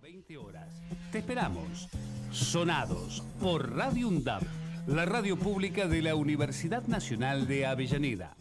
20 horas. Te esperamos. Sonados por Radio UNDAP, la radio pública de la Universidad Nacional de Avellaneda.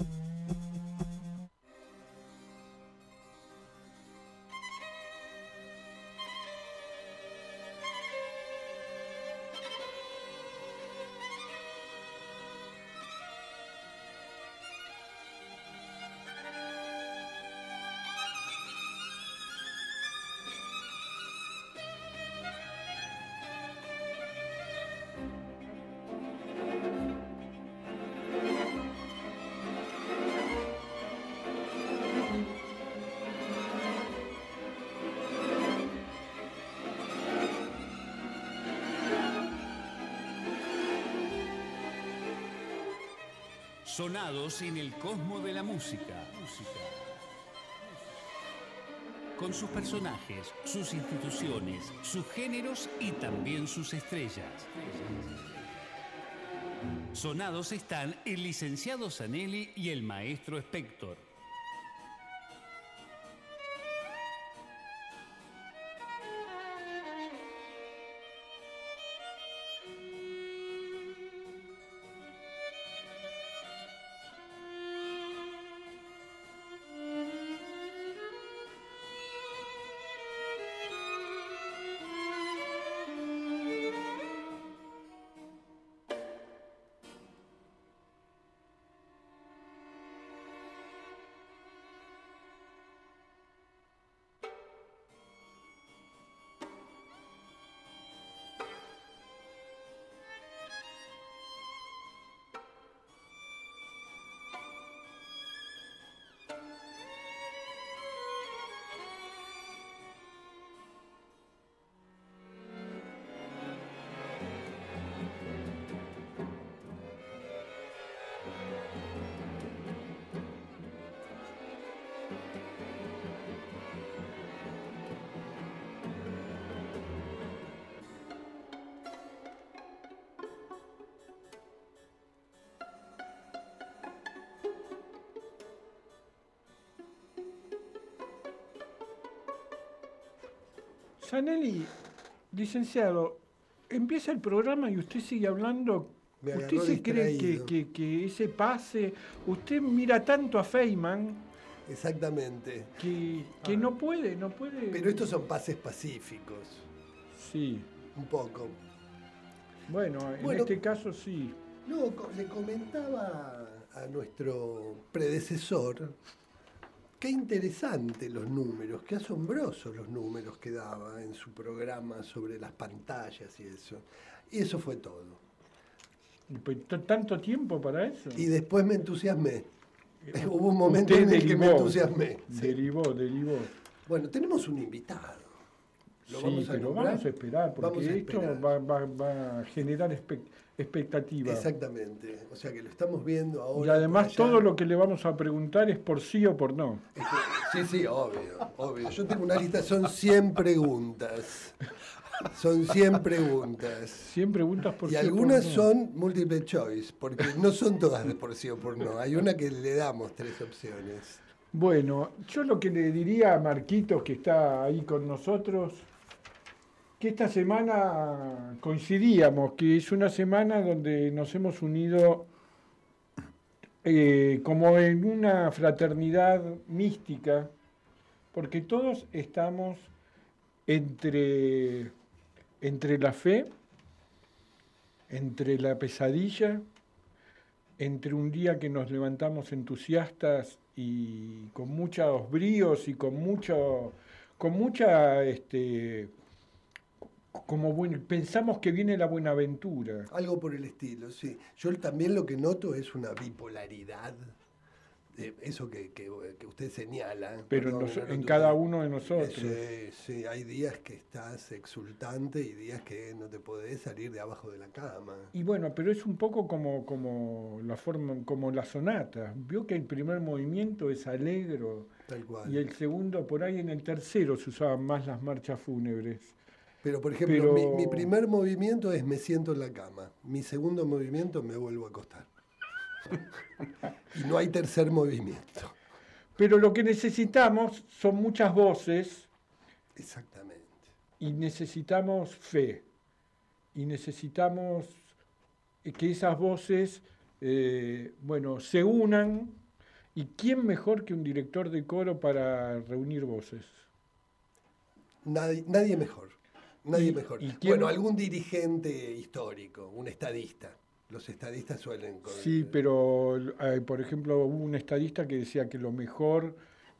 Sonados en el cosmo de la música. Con sus personajes, sus instituciones, sus géneros y también sus estrellas. Sonados están el licenciado Zanelli y el maestro Spector. Sanelli, licenciado, empieza el programa y usted sigue hablando. ¿Usted se cree que, ese pase, usted mira tanto a Feynman? Exactamente. Que, que no puede, no puede. Pero estos son pases pacíficos. Sí. Un poco. Bueno, en este caso sí. No, le comentaba a nuestro predecesor Qué interesante los números, qué asombrosos los números que daba en su programa sobre las pantallas y eso. Y eso fue todo. ¿Tanto tiempo para eso? Y después me entusiasmé. Hubo un momento en el que me entusiasmé. Derivó, derivó. Bueno, tenemos un invitado. ¿Lo sí, vamos a pero vamos a esperar, porque esto va, a generar expectativas. Exactamente, o sea que lo estamos viendo ahora. Y además todo lo que le vamos a preguntar es por sí o por no. Sí, sí, obvio, obvio. Yo tengo una lista, son 100 preguntas. Son 100 preguntas. 100 preguntas por y algunas son multiple choice, porque no son todas de por sí o por no. Hay una que le damos tres opciones. Bueno, yo lo que le diría a Marquitos, que está ahí con nosotros, que esta semana coincidíamos, que es una semana donde nos hemos unido eh, como en una fraternidad mística, porque todos estamos entre, entre la fe, entre la pesadilla, entre un día que nos levantamos entusiastas y con muchos bríos y con mucho con mucha este, como bueno, pensamos que viene la buenaventura. Algo por el estilo, sí. Yo también lo que noto es una bipolaridad, de eso que, usted señala. Pero en, cada uno de nosotros. Sí, sí, hay días que estás exultante y días que no te podés salir de abajo de la cama. Y bueno, pero es un poco como, como la forma, como la sonata. Vio que el primer movimiento es alegro. Tal cual. Y el segundo, por ahí en el tercero se usaban más las marchas fúnebres. Pero, por ejemplo, Mi, primer movimiento es me siento en la cama. Mi segundo movimiento me vuelvo a acostar. y no hay tercer movimiento. Pero lo que necesitamos son muchas voces. Exactamente. y necesitamos fe, y necesitamos que esas voces, eh, bueno, se unan, y quién mejor que un director de coro para reunir voces. Nadie, nadie mejor, nadie mejor. bueno, algún dirigente histórico, un estadista. Los estadistas suelen... Sí, pero eh, por ejemplo hubo un estadista que decía que lo mejor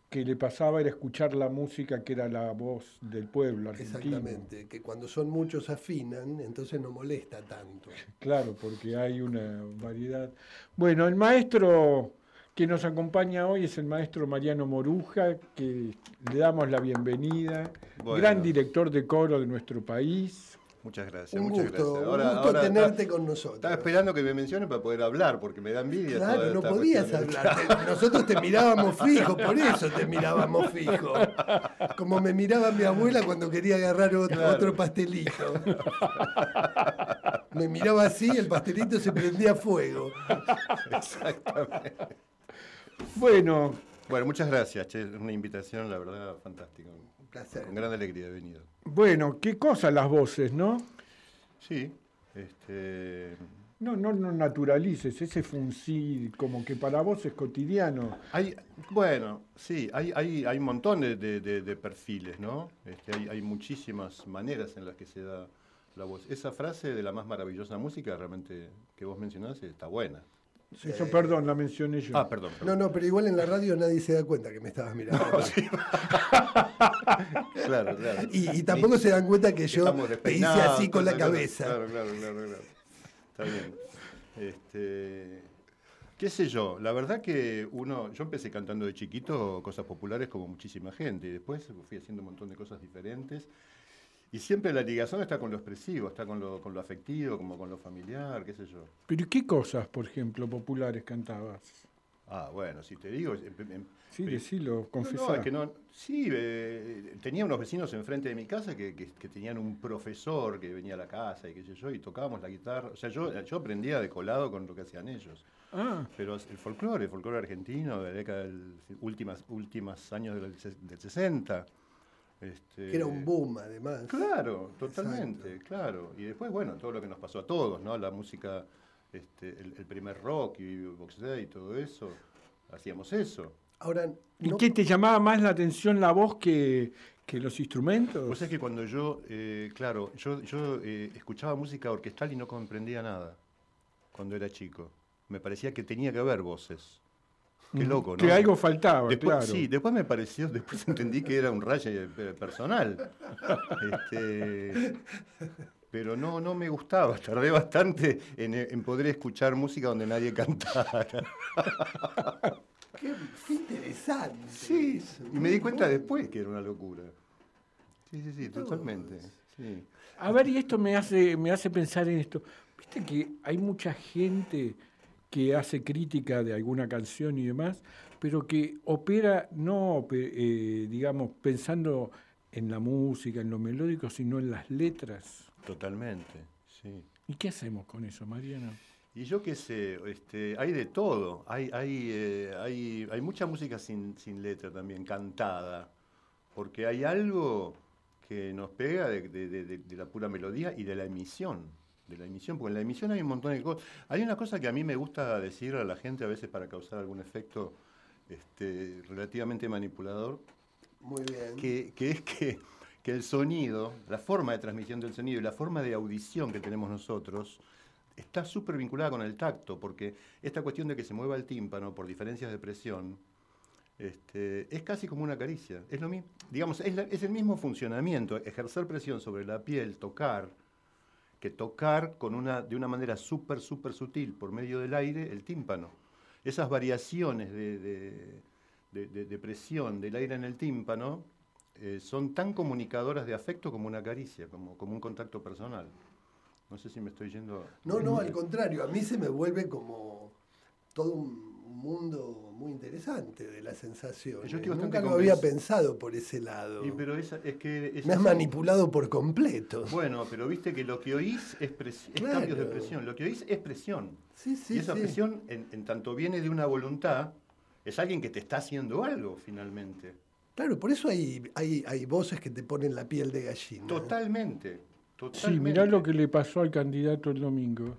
que le pasaba era escuchar la música que era la voz del pueblo argentino. Exactamente, que cuando son muchos afinan, entonces no molesta tanto. Claro, porque hay una variedad. Bueno, el maestro que nos acompaña hoy es el maestro Mariano Moruja, que le damos la bienvenida, gran director de coro de nuestro país. Muchas gracias, un muchas gusto, gracias. un gusto tenerte con nosotros. Estaba esperando que me mencionen para poder hablar, porque me da envidia. Claro, no podías hablar. Nosotros te mirábamos fijo, por eso te mirábamos fijo. Como me miraba mi abuela cuando quería agarrar otro, otro pastelito. Me miraba así, el pastelito se prendía fuego. Exactamente. Bueno. Bueno, muchas gracias, che. Una invitación, la verdad, fantástica. Un placer. Con gran alegría he venido. Bueno, qué cosa las voces, ¿no? Sí. Este... No, no, no naturalices, ese funcil, como que para vos es cotidiano. Hay, bueno, sí, hay, hay, hay un montón de, perfiles, ¿no? Este, hay, hay, muchísimas maneras en las que se da la voz. Esa frase de la más maravillosa música, realmente, que vos mencionaste, está buena. Eso, perdón, la mencioné yo. Ah, perdón, No, no, pero igual en la radio nadie se da cuenta que me estabas mirando. claro, claro. Y, tampoco se dan cuenta que yo te hice así con la cabeza. Claro, claro, claro, claro. Está bien. Este, qué sé yo, la verdad que uno, yo empecé cantando de chiquito cosas populares como muchísima gente y después fui haciendo un montón de cosas diferentes y siempre la ligación está con lo expresivo, está con lo, con lo afectivo, como con lo familiar, qué sé yo. ¿Pero qué cosas, por ejemplo, populares cantabas? Ah, bueno, si te digo... sí, decilo, confesá. No, es que no, sí, eh, tenía unos vecinos enfrente de mi casa que, que, tenían un profesor que venía a la casa y qué sé yo, y tocábamos la guitarra. O sea, yo, yo aprendía de colado con lo que hacían ellos. Ah. Pero el folclore, el folclore argentino de la década del últimas, últimas años del, del 60 este, que era un boom, además. Claro, totalmente, claro. Y después, bueno, todo lo que nos pasó a todos, ¿no? La música, este, el, primer rock y Box y todo eso, hacíamos eso. Ahora, ¿Y qué te llamaba más la atención la voz que, los instrumentos? Pues es que cuando yo, eh, claro, yo, yo eh, escuchaba música orquestal y no comprendía nada cuando era chico. Me parecía que tenía que haber voces. Qué loco, ¿no? Que algo faltaba, después, Sí, después me pareció, después entendí que era un rayo personal. Este, pero no, no me gustaba, tardé bastante en, poder escuchar música donde nadie cantara. Qué, interesante. Sí, y me di cuenta después que era una locura. Sí, sí, sí, totalmente. A ver, y esto me hace, me hace pensar en esto. Viste que hay mucha gente que hace crítica de alguna canción y demás, pero que opera no, eh, digamos, pensando en la música, en lo melódico, sino en las letras. Totalmente, sí. ¿Y qué hacemos con eso, Mariano? Y yo qué sé, este, hay de todo. Hay, hay, eh, hay, hay mucha música sin, sin, letra también, cantada, porque hay algo que nos pega de la pura melodía y de la emisión de la emisión, porque en la emisión hay un montón de cosas. Hay una cosa que a mí me gusta decir a la gente a veces para causar algún efecto este, relativamente manipulador. Muy bien. Que, es que, que, el sonido, la forma de transmisión del sonido y la forma de audición que tenemos nosotros está súper vinculada con el tacto, porque esta cuestión de que se mueva el tímpano por diferencias de presión, este, es casi como una caricia. Es lo mismo, digamos, es, es el mismo funcionamiento, ejercer presión sobre la piel, tocar, que tocar con una, de una manera súper, súper sutil por medio del aire el tímpano. Esas variaciones de, de, presión del aire en el tímpano eh, son tan comunicadoras de afecto como una caricia, como, como un contacto personal. No sé si me estoy yendo... No, no, al contrario, a mí se me vuelve como todo un mundo muy interesante de la sensación. Yo Nunca lo había pensado por ese lado. pero es que Me has manipulado por completo. Bueno, pero viste que lo que oís es, cambios de presión. Lo que oís es presión. Sí, sí, y esa presión, en, tanto viene de una voluntad, es alguien que te está haciendo algo finalmente. Claro, por eso hay, hay, hay voces que te ponen la piel de gallina. Totalmente. Sí, totalmente. mirá lo que le pasó al candidato el domingo.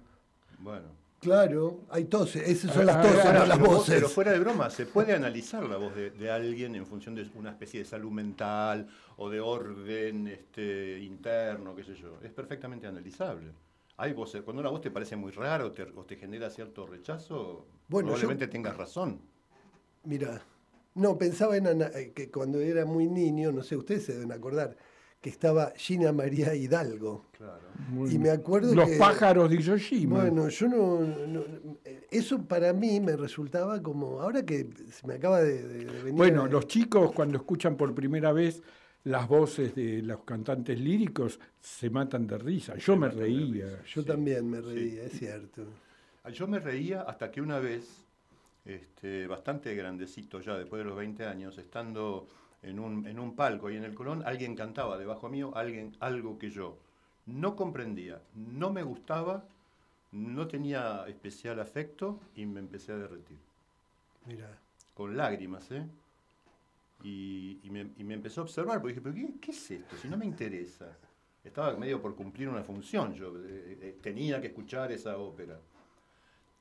Bueno. Claro, hay toses, esas son Ah, las toses, ah, no las pero, voces. pero fuera de broma, se puede analizar la voz de, de alguien en función de una especie de salud mental o de orden este, interno, qué sé yo. Es perfectamente analizable. Hay voces, cuando una voz te parece muy rara o te, o te genera cierto rechazo, Bueno, yo- probablemente tengas razón. Mira, no, pensaba en eh, que cuando era muy niño, no sé, ustedes se deben acordar, que estaba Gina María Hidalgo. Claro. Muy Y me acuerdo Los que- pájaros de Hiroshima. Bueno, yo no, no- Eso para mí me resultaba como. Ahora que se me acaba de, venir. Bueno, a- los chicos cuando escuchan por primera vez las voces de los cantantes líricos se matan de risa. Yo me reía. risa. Yo sí, también me sí. reía, es cierto. Yo me reía hasta que una vez, este, bastante grandecito ya, después de los 20 años, estando en un, en un palco ahí en el Colón, alguien cantaba debajo mío alguien, algo que yo no comprendía, no me gustaba, no tenía especial afecto y me empecé a derretir. Mira. Con lágrimas, ¿eh? Y, y me, y me empezó a observar, porque dije, ¿pero qué, qué es esto? Si no me interesa. Estaba medio por cumplir una función, yo eh, eh, tenía que escuchar esa ópera.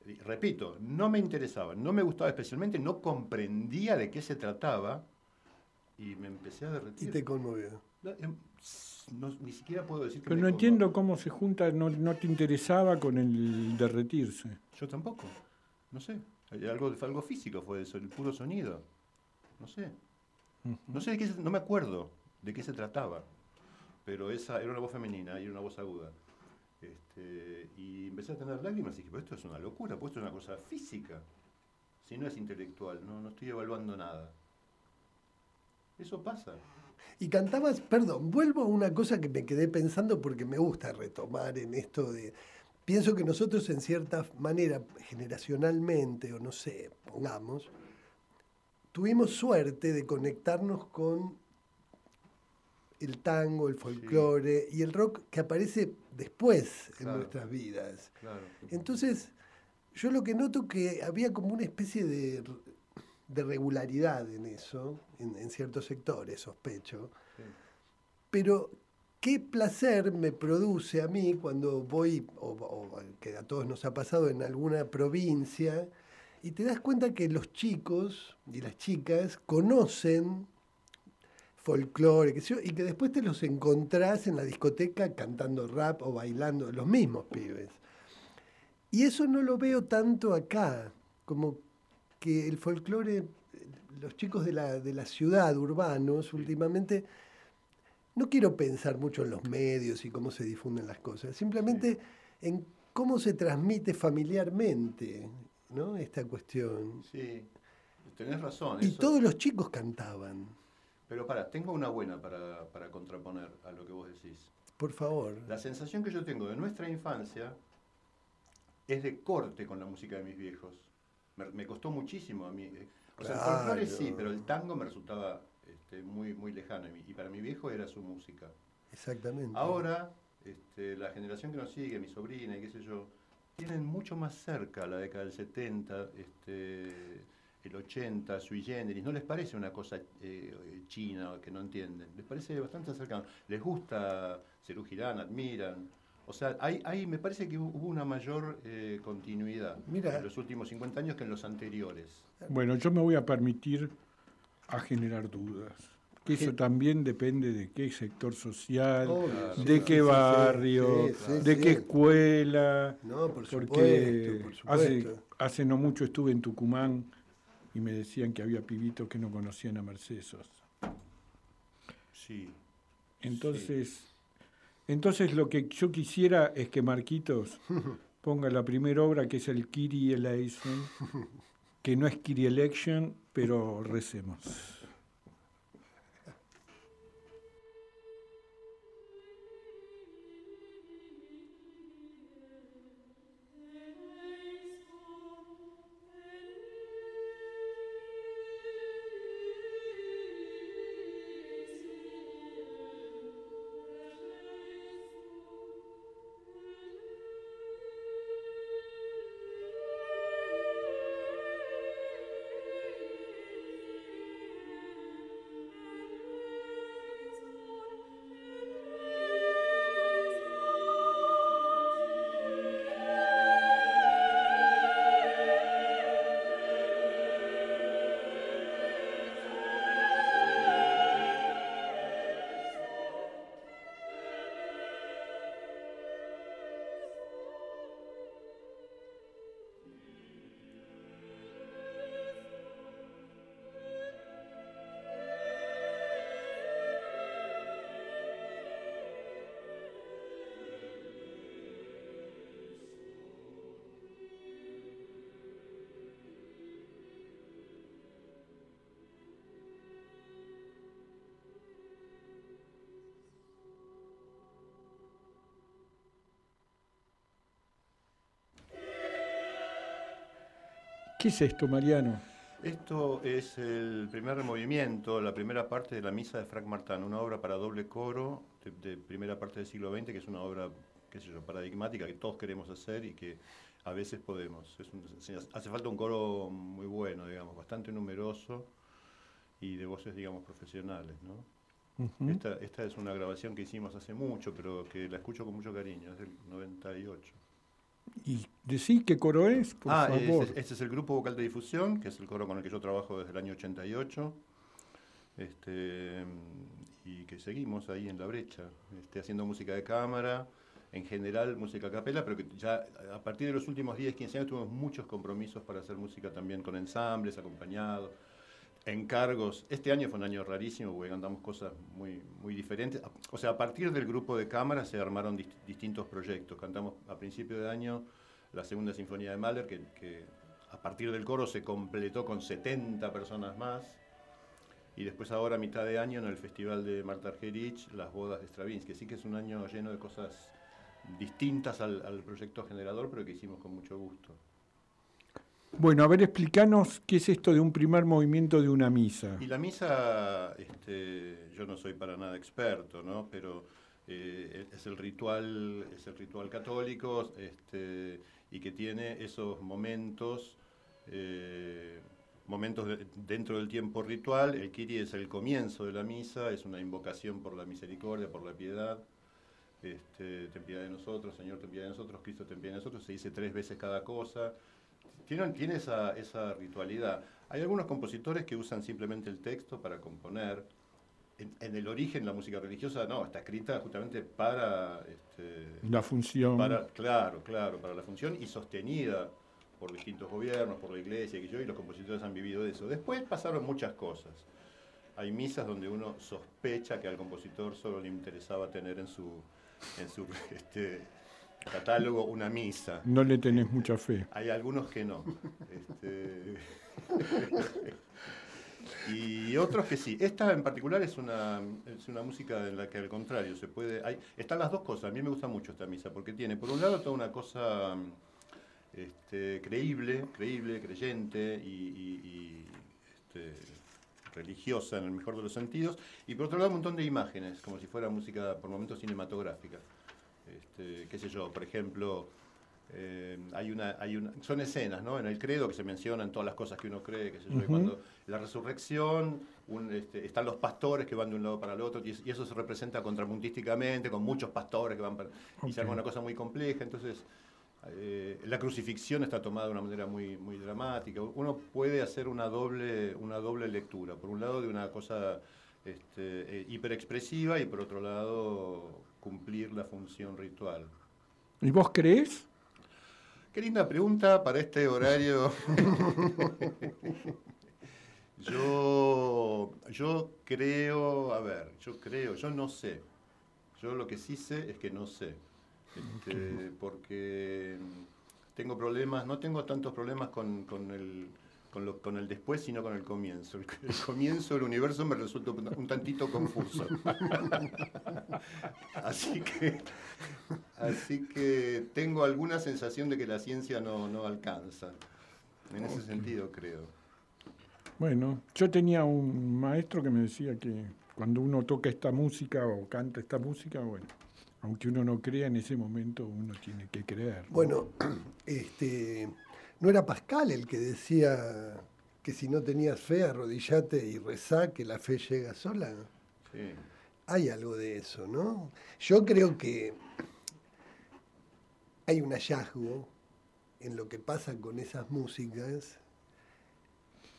Y repito, no me interesaba, no me gustaba especialmente, no comprendía de qué se trataba y me empecé a Y derretir. te conmovió. No, em, no, ni siquiera puedo decir que Pero me no conmovió. entiendo cómo se junta, no, no te interesaba con el derretirse. Yo tampoco, no sé. Algo, algo físico fue eso, el puro sonido. No sé. No sé de qué se- no me acuerdo de qué se trataba. Pero esa era una voz femenina y era una voz aguda. Este, y empecé a tener lágrimas y dije, pero esto es una locura, pues esto es una cosa física. Si no es intelectual, no, no estoy evaluando nada. Eso pasa. Y cantabas, perdón, vuelvo a una cosa que me quedé pensando porque me gusta retomar en esto de. Pienso que nosotros, en cierta manera, generacionalmente, o no sé, pongamos, tuvimos suerte de conectarnos con el tango, el folclore y el rock que aparece después en nuestras vidas. Claro. Entonces, yo lo que noto que había como una especie de, de regularidad en eso, en, en ciertos sectores, sospecho. Sí. Pero qué placer me produce a mí cuando voy, o, o que a todos nos ha pasado en alguna provincia, y te das cuenta que los chicos y las chicas conocen folclore, y que después te los encontrás en la discoteca cantando rap o bailando, los mismos pibes. Y eso no lo veo tanto acá, como que el folclore, eh, los chicos de la, de la ciudad, urbanos, últimamente, no quiero pensar mucho en los medios y cómo se difunden las cosas, simplemente en cómo se transmite familiarmente ¿no? esta cuestión. Sí, tenés razón. Y eso- todos los chicos cantaban, Pero para, tengo una buena para, para contraponer a lo que vos decís. por favor. La sensación que yo tengo de nuestra infancia es de corte con la música de mis viejos. Me, me costó muchísimo a mí. eh, O sea, el folclore Claro. sí, pero el tango me resultaba este, muy, muy lejano. Y para mi viejo era su música. Exactamente. Ahora, este, la generación que nos sigue, mi sobrina y qué sé yo, tienen mucho más cerca la década del 70, este, el 80, sui generis. No les parece una cosa eh, china que no entienden. Les parece bastante cercano. Les gusta Cerú Girán, admiran. O sea, hay, hay, me parece que hubo una mayor eh, continuidad Mira. en los últimos 50 años que en los anteriores. Bueno, yo me voy a permitir a generar dudas. Que eso también depende de qué sector social, Obvio, de sí, qué sí, barrio, sí, sí, de sí. qué escuela. No, por Porque supuesto, por hace, supuesto. hace no mucho estuve en Tucumán y me decían que había pibitos que no conocían a Mercedes Sosa. Sí. Entonces, entonces lo que yo quisiera es que Marquitos ponga la primera obra que es el Kiri Election, que no es Kiri Election, pero recemos. ¿Qué es esto, Mariano? Esto es el primer movimiento, la primera parte de la Misa de Frank Martin, una obra para doble coro de, primera parte del siglo XX, que es una obra, qué sé yo, paradigmática que todos queremos hacer y que a veces podemos. hace falta un coro muy bueno, digamos, bastante numeroso y de voces, digamos, profesionales, ¿no? esta, esta, es una grabación que hicimos hace mucho, pero que la escucho con mucho cariño, es del 98. Y decir qué coro es, por ah, favor. Este, este es el grupo vocal de difusión, que es el coro con el que yo trabajo desde el año 88. Este, y que seguimos ahí en la brecha, este, haciendo música de cámara, en general música a capela, pero que ya a partir de los últimos 10, 15 años tuvimos muchos compromisos para hacer música también con ensambles, acompañados, encargos. Este año fue un año rarísimo porque andamos cosas muy, muy diferentes. O sea, a partir del grupo de cámara se armaron distintos proyectos. Cantamos a principio de año la segunda sinfonía de Mahler, que, a partir del coro se completó con 70 personas más. Y después ahora, a mitad de año, en el Festival de Marta Argerich, las bodas de Stravinsky. Así que es un año lleno de cosas distintas al proyecto generador, pero que hicimos con mucho gusto. Bueno, a ver, explícanos qué es esto de un primer movimiento de una misa. Y la misa, este, yo no soy para nada experto, ¿no? Pero eh, es el ritual, es el ritual católico, este, y que tiene esos momentos, eh, momentos dentro del tiempo ritual. El Kiri es el comienzo de la misa, es una invocación por la misericordia, por la piedad. Este, ten piedad de nosotros, Señor, ten piedad de nosotros, Cristo, ten piedad de nosotros. Se dice tres veces cada cosa tiene, esa, esa, ritualidad. Hay algunos compositores que usan simplemente el texto para componer. En, el origen la música religiosa no, está escrita justamente para... Este, la función. Para, claro, claro, para la función y sostenida por distintos gobiernos, por la iglesia, que yo, y los compositores han vivido de eso. Después pasaron muchas cosas. Hay misas donde uno sospecha que al compositor solo le interesaba tener en su, en su este, catálogo una misa. No le tenés mucha fe. Hay algunos que no. Este, y otros que sí. Esta en particular es una, es una música en la que al contrario se puede... Hay, están las dos cosas. A mí me gusta mucho esta misa porque tiene, por un lado, toda una cosa este, creíble, creíble, creyente y, este, religiosa en el mejor de los sentidos. Y por otro lado, un montón de imágenes, como si fuera música por momentos cinematográfica. Este, qué sé yo, por ejemplo, eh, hay una, hay una, son escenas, ¿no? En el credo que se mencionan todas las cosas que uno cree, qué sé yo, cuando la resurrección, este, están los pastores que van de un lado para el otro, y, eso se representa contrapuntísticamente, con muchos pastores que van para, y se arma una cosa muy compleja, entonces eh, la crucifixión está tomada de una manera muy, muy dramática. Uno puede hacer una doble, una doble lectura, por un lado de una cosa este, eh, hiperexpresiva y por otro lado cumplir la función ritual. ¿Y vos crees? Qué linda pregunta para este horario. yo, yo creo, a ver, yo creo, yo no sé. Yo lo que sí sé es que no sé. Este, porque tengo problemas, no tengo tantos problemas con, con el con, lo, con el después, sino con el comienzo. El, comienzo del universo me resulta un tantito confuso. así, que, así que tengo alguna sensación de que la ciencia no, no alcanza. En ese sentido, creo. Bueno, yo tenía un maestro que me decía que cuando uno toca esta música o canta esta música, bueno, aunque uno no crea en ese momento, uno tiene que creer. Bueno, este ¿No era Pascal el que decía que si no tenías fe, arrodillate y rezá, que la fe llega sola? Sí. Hay algo de eso, ¿no? Yo creo que hay un hallazgo en lo que pasa con esas músicas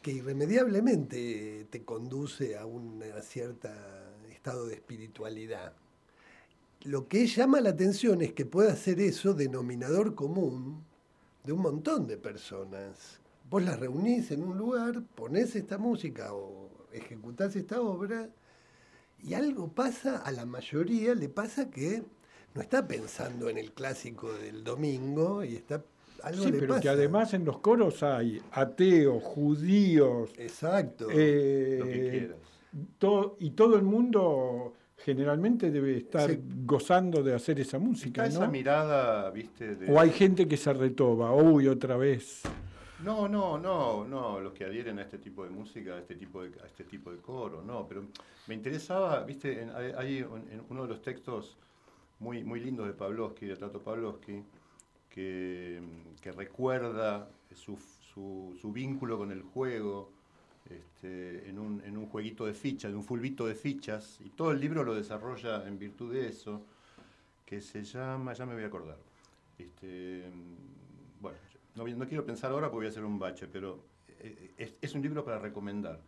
que irremediablemente te conduce a un cierto estado de espiritualidad. Lo que llama la atención es que pueda ser eso denominador común de un montón de personas. Vos las reunís en un lugar, ponés esta música o ejecutás esta obra y algo pasa, a la mayoría le pasa que no está pensando en el clásico del domingo y está algo sí, pero que además en los coros hay ateos, judíos. Exacto. Eh, lo que quieras. y todo el mundo generalmente debe estar gozando de hacer esa música. esa mirada, viste. O hay gente que se retoba, uy, otra vez. No, no, no, no, los que adhieren a este tipo de música, a este tipo de, a este tipo de coro, no, pero me interesaba, viste, hay, en uno de los textos muy, muy lindos de Pavlovsky, de Tato Pavlovsky, que, que recuerda su, su, su, vínculo con el juego este, en, un, en un jueguito de fichas, en un fulbito de fichas, y todo el libro lo desarrolla en virtud de eso, que se llama, ya me voy a acordar, este, bueno, no, quiero pensar ahora porque voy a hacer un bache, pero eh, es, un libro para recomendar.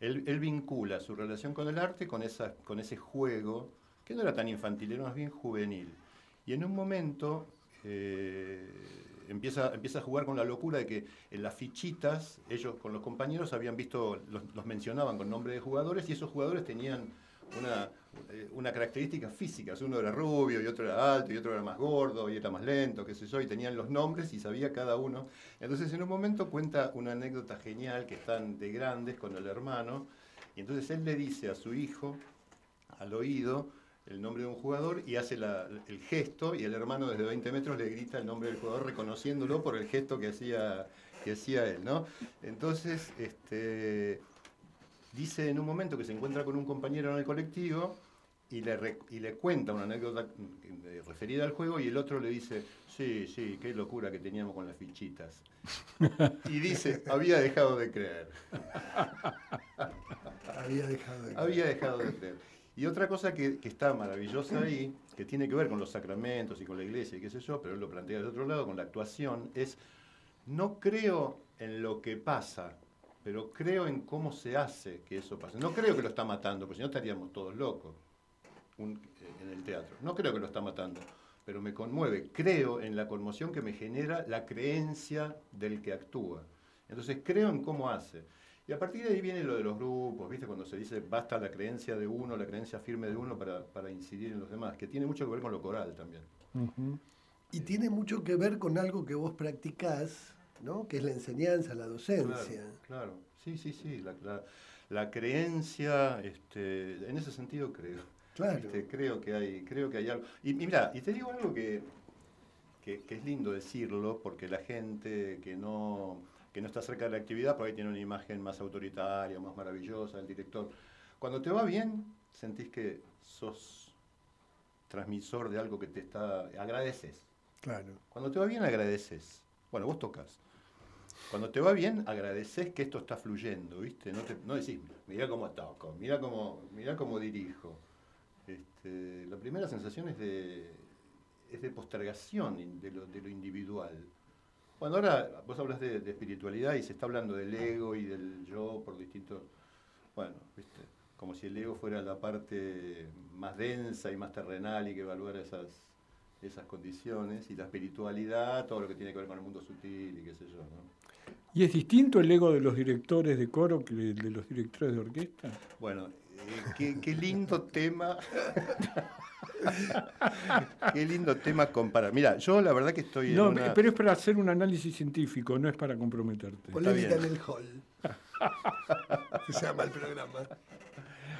Él, él, vincula su relación con el arte con, esa, con ese juego, que no era tan infantil, era más bien juvenil. Y en un momento eh, empieza, empieza a jugar con la locura de que en las fichitas, ellos con los compañeros habían visto, los, mencionaban con nombre de jugadores y esos jugadores tenían una, eh, una característica física. Uno era rubio y otro era alto y otro era más gordo y era más lento, qué sé yo, y tenían los nombres y sabía cada uno. Entonces en un momento cuenta una anécdota genial que están de grandes con el hermano y entonces él le dice a su hijo al oído el nombre de un jugador y hace el gesto y el hermano desde 20 metros le grita el nombre del jugador reconociéndolo por el gesto que hacía, que hacía él, ¿no? Entonces, este, dice en un momento que se encuentra con un compañero en el colectivo y le, y le cuenta una anécdota referida al juego y el otro le dice, sí, sí, qué locura que teníamos con las fichitas. y dice, había dejado de creer. había dejado de creer. Había dejado de creer. Y otra cosa que, está maravillosa ahí, que tiene que ver con los sacramentos y con la iglesia y qué sé yo, pero él lo plantea de otro lado, con la actuación, es, no creo en lo que pasa, pero creo en cómo se hace que eso pase. No creo que lo está matando, porque si no estaríamos todos locos en el teatro. No creo que lo está matando, pero me conmueve. Creo en la conmoción que me genera la creencia del que actúa. Entonces creo en cómo hace. Y a partir de ahí viene lo de los grupos, ¿viste? Cuando se dice basta la creencia de uno, la creencia firme de uno para, para incidir en los demás, que tiene mucho que ver con lo coral también. Y tiene mucho que ver con algo que vos practicás, ¿no? que es la enseñanza, la docencia. Claro, sí, sí, sí, la, la, la creencia, este, en ese sentido creo. Claro. Este, creo, que hay, creo que hay algo. Y, y, mira, y te digo algo que, que, que, es lindo decirlo, porque la gente que no, que no está cerca de la actividad, por ahí tiene una imagen más autoritaria, más maravillosa del director. Cuando te va bien, sentís que sos transmisor de algo que te está... agradeces. Claro. Cuando te va bien, agradeces. Bueno, vos tocas. Cuando te va bien, agradeces que esto está fluyendo, ¿viste? No, te, no decís, mira cómo toco, mira cómo, mira cómo dirijo. Este, la primera sensación es de, es de postergación de lo, de lo individual. Bueno, ahora vos hablas de, de, espiritualidad y se está hablando del ego y del yo por distintos... Bueno, ¿viste? como si el ego fuera la parte más densa y más terrenal y que evaluara esas, esas condiciones, y la espiritualidad, todo lo que tiene que ver con el mundo sutil y qué sé yo. ¿no? ¿Y es distinto el ego de los directores de coro que el de los directores de orquesta? Bueno, qué, qué, lindo tema. qué lindo tema comparar. Mira, yo la verdad que estoy. No, una... pero es para hacer un análisis científico, no es para comprometerte. Polémica en el hall. Se llama el programa.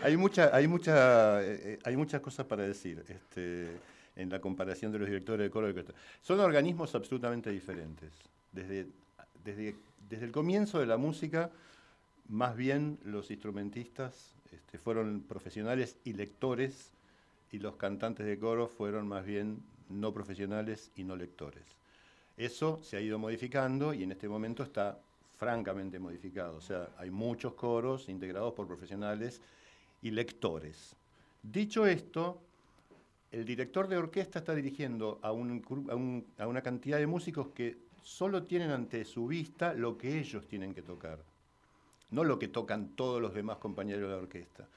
Hay, mucha, hay, mucha, eh, hay muchas cosas para decir este, en la comparación de los directores de coro y orquesta. Son organismos absolutamente diferentes. Desde desde, desde el comienzo de la música, más bien los instrumentistas este, fueron profesionales y lectores, y los cantantes de coro fueron más bien no profesionales y no lectores. Eso se ha ido modificando y en este momento está francamente modificado. O sea, hay muchos coros integrados por profesionales y lectores. Dicho esto, el director de orquesta está dirigiendo a, a una cantidad de músicos que solo tienen ante su vista lo que ellos tienen que tocar, no lo que tocan todos los demás compañeros de la orquesta.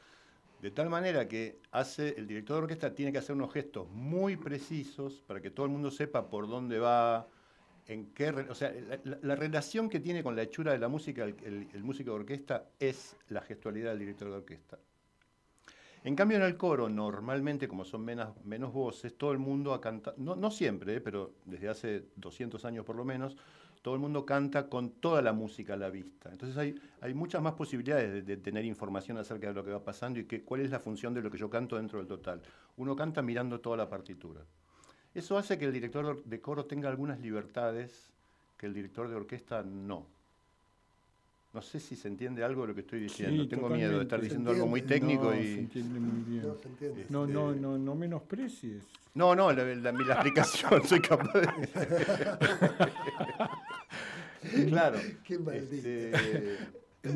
De tal manera que hace, el director de orquesta tiene que hacer unos gestos muy precisos para que todo el mundo sepa por dónde va, en qué, o sea, la, la relación que tiene con la hechura de la música el, el, el músico de orquesta es la gestualidad del director de orquesta. En cambio, en el coro, normalmente, como son menos, menos voces, todo el mundo ha cantado, no, no siempre, eh, pero desde hace 200 años por lo menos, todo el mundo canta con toda la música a la vista. Entonces hay, hay muchas más posibilidades de, de, tener información acerca de lo que va pasando y que, cuál es la función de lo que yo canto dentro del total. Uno canta mirando toda la partitura. Eso hace que el director de coro tenga algunas libertades que el director de orquesta no. No sé si se entiende algo de lo que estoy diciendo. Sí, Tengo miedo de estar diciendo algo muy técnico no, se y. entiende muy bien. No se entiende. No, no, Este- no, no menosprecies. No, no, la, la- la explicación soy capaz de. claro. Qué maldito. este,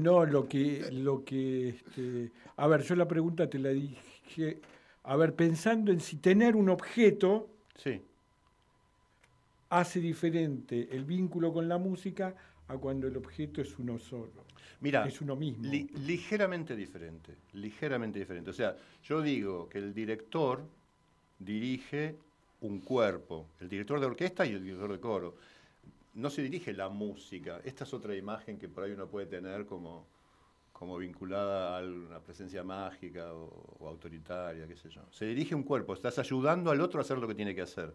No, lo que, lo que, este, a ver, yo la pregunta te la dije, a ver, pensando en si tener un objeto sí. hace diferente el vínculo con la música a cuando el objeto es uno solo, Mira, es uno mismo. li- ligeramente diferente, ligeramente diferente. O sea, yo digo que el director dirige un cuerpo, el director de orquesta y el director de coro. No se dirige la música. Esta es otra imagen que por ahí uno puede tener como, como vinculada a una presencia mágica o, autoritaria, qué sé yo. Se dirige un cuerpo, estás ayudando al otro a hacer lo que tiene que hacer,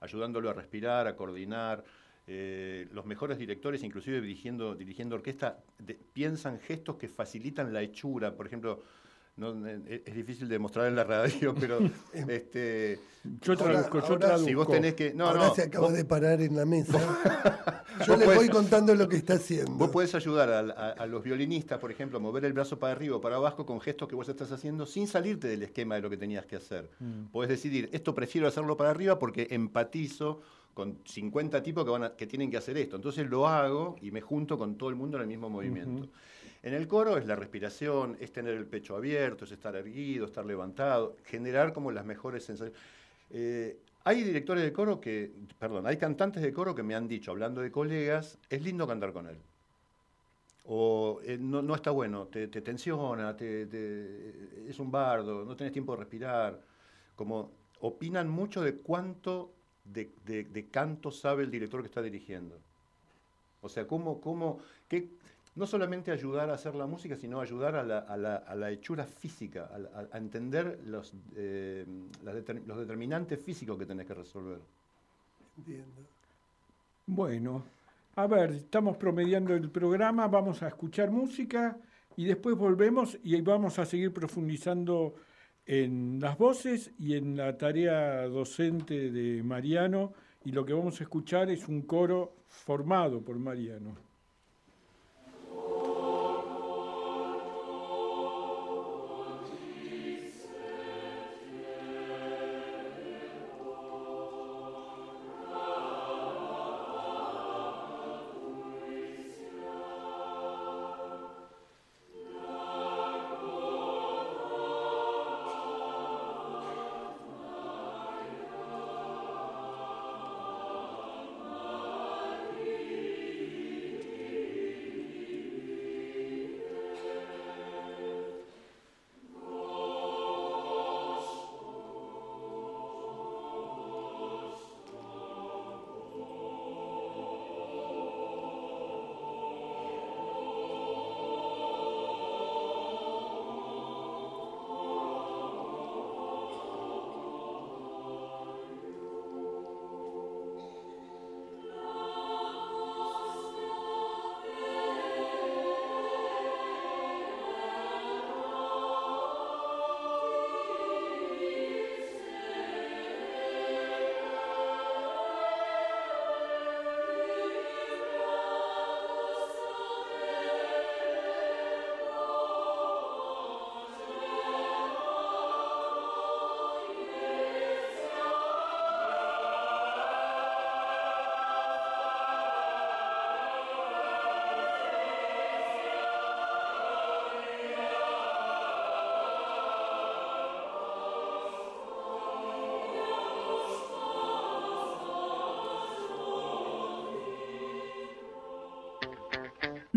ayudándolo a respirar, a coordinar. Eh, los mejores directores, inclusive dirigiendo, dirigiendo orquesta, piensan gestos que facilitan la hechura. Por ejemplo, no, eh, es difícil de mostrar en la radio, pero este, Yo Ahora- traduzco, yo ahora- traduzco. si vos tenés que... No, Ahora no, se acaba vos- de parar en la mesa. Yo vos le podés- voy contando lo que está haciendo. Vos podés ayudar a, a- a los violinistas, por ejemplo, a mover el brazo para arriba o para abajo con gestos que vos estás haciendo sin salirte del esquema de lo que tenías que hacer. Mm. Podés decidir, esto prefiero hacerlo para arriba porque empatizo con 50 tipos que, van a- que tienen que hacer esto. Entonces lo hago y me junto con todo el mundo en el mismo movimiento. En el coro es la respiración, es tener el pecho abierto, es estar erguido, estar levantado, generar como las mejores sensaciones. Eh, hay directores de coro que, perdón, hay cantantes de coro que me han dicho, hablando de colegas, es lindo cantar con él. O eh, no, está bueno, te, te tensiona, te- es un bardo, no tenés tiempo de respirar. Como opinan mucho de cuánto de, de- de canto sabe el director que está dirigiendo. O sea, cómo, cómo, qué, no solamente ayudar a hacer la música, sino ayudar a la, a la- a la hechura física, a, la- a entender los, eh, las deter- los determinantes físicos que tenés que resolver. Entiendo. Bueno, a ver, estamos promediando el programa, vamos a escuchar música y después volvemos y vamos a seguir profundizando en las voces y en la tarea docente de Mariano y lo que vamos a escuchar es un coro formado por Mariano.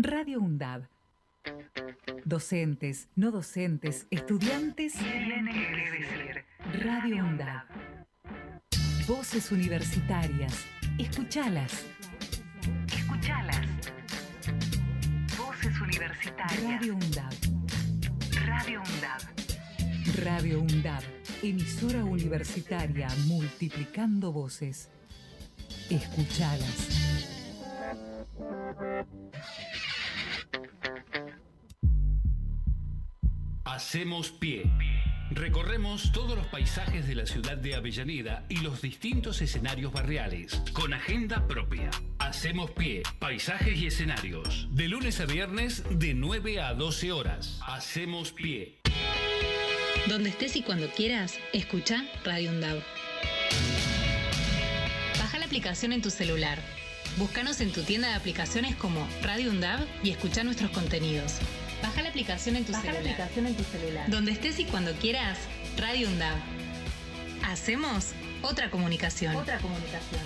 Radio UNDAB. Docentes, no docentes, estudiantes tienen que decir. Radio UNDAB. Voces universitarias. Escuchalas. Escuchalas. Voces universitarias. Radio UNDAB. Radio UNDAB. Radio UNDAB. Emisora universitaria multiplicando voces. Escuchalas. Hacemos pie. Recorremos todos los paisajes de la ciudad de Avellaneda y los distintos escenarios barriales, con agenda propia. Hacemos pie, paisajes y escenarios. De lunes a viernes, de 9 a 12 horas. Hacemos pie. Donde estés y cuando quieras, escucha Radio Undab. Baja la aplicación en tu celular. Búscanos en tu tienda de aplicaciones como Radio Undab y escucha nuestros contenidos. Baja la aplicación en tu, celular. La aplicación en tu celular. Donde estés y cuando quieras, Radio UNDAV. Hacemos otra comunicación. Otra comunicación.